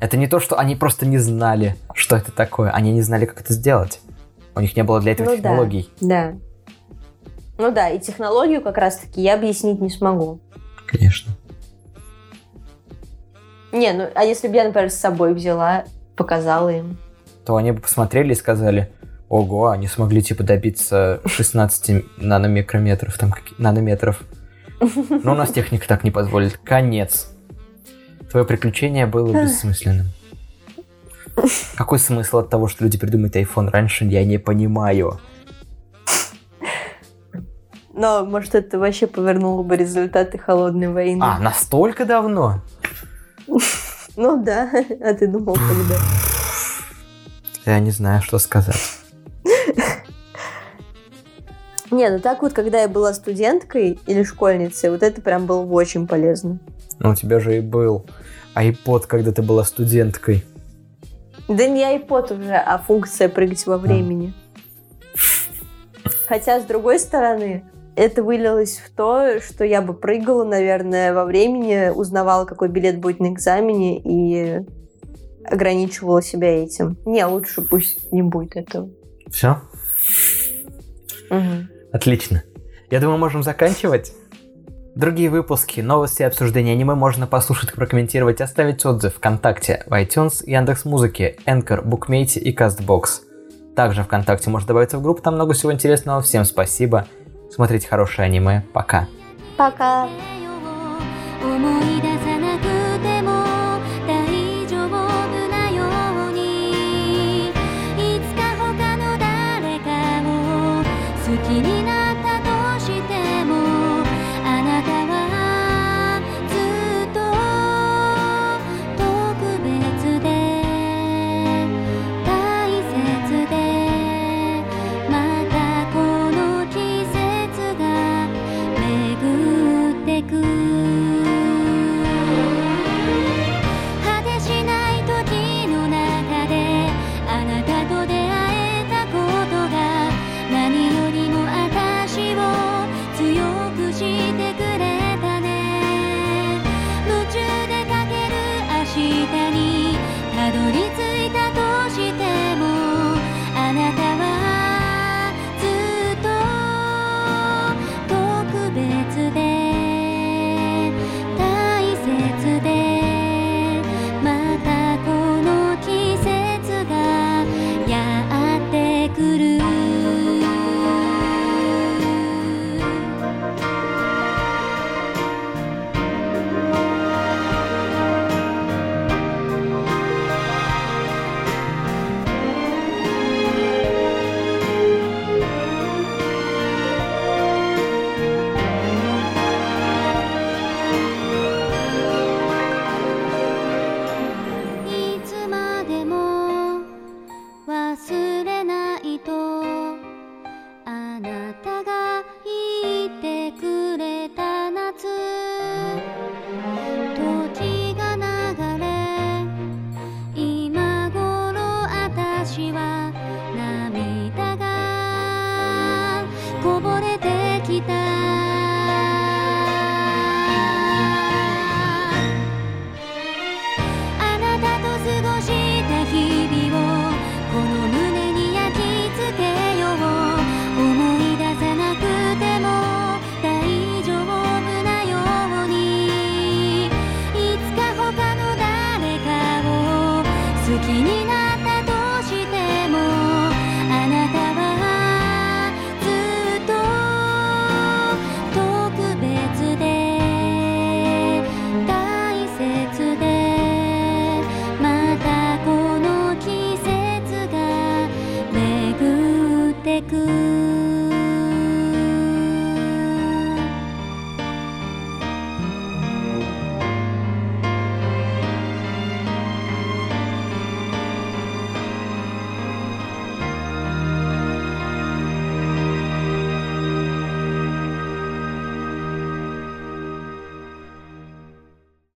Это не то, что они просто не знали, что это такое. Они не знали, как это сделать. У них не было для этого Ну да. технологий. Да. Ну да, и технологию как раз-таки я объяснить не смогу. Конечно. Не, ну а если бы я, например, с собой взяла, показала им. То они бы посмотрели и сказали, ого, они смогли, типа, добиться 16 наномикрометров, там, нанометров. Но у нас техника так не позволит. Конец. Твое приключение было бессмысленным. Какой смысл от того, что люди придумают iPhone раньше, я не понимаю. Но, может, это вообще повернуло бы результаты холодной войны. А, настолько давно? Ну да, а ты думал, когда? Я не знаю, что сказать. Не, ну так вот, когда я была студенткой или школьницей, вот это прям было очень полезно. Ну, у тебя же и был iPod, когда ты была студенткой. Да не iPod уже, а функция прыгать во времени. Хотя, с другой стороны, это вылилось в то, что я бы прыгала, наверное, во времени, узнавала, какой билет будет на экзамене и ограничивала себя этим. Не, лучше пусть не будет этого. Все? Угу. Отлично. Я думаю, можем заканчивать. Другие выпуски, новости и обсуждения аниме можно послушать, прокомментировать, оставить отзыв ВКонтакте, в iTunes, Яндекс Музыки, Anchor, Bookmate и CastBox. Также ВКонтакте можно добавиться в группу, там много всего интересного. Всем спасибо. Смотрите хорошее аниме. Пока. Пока.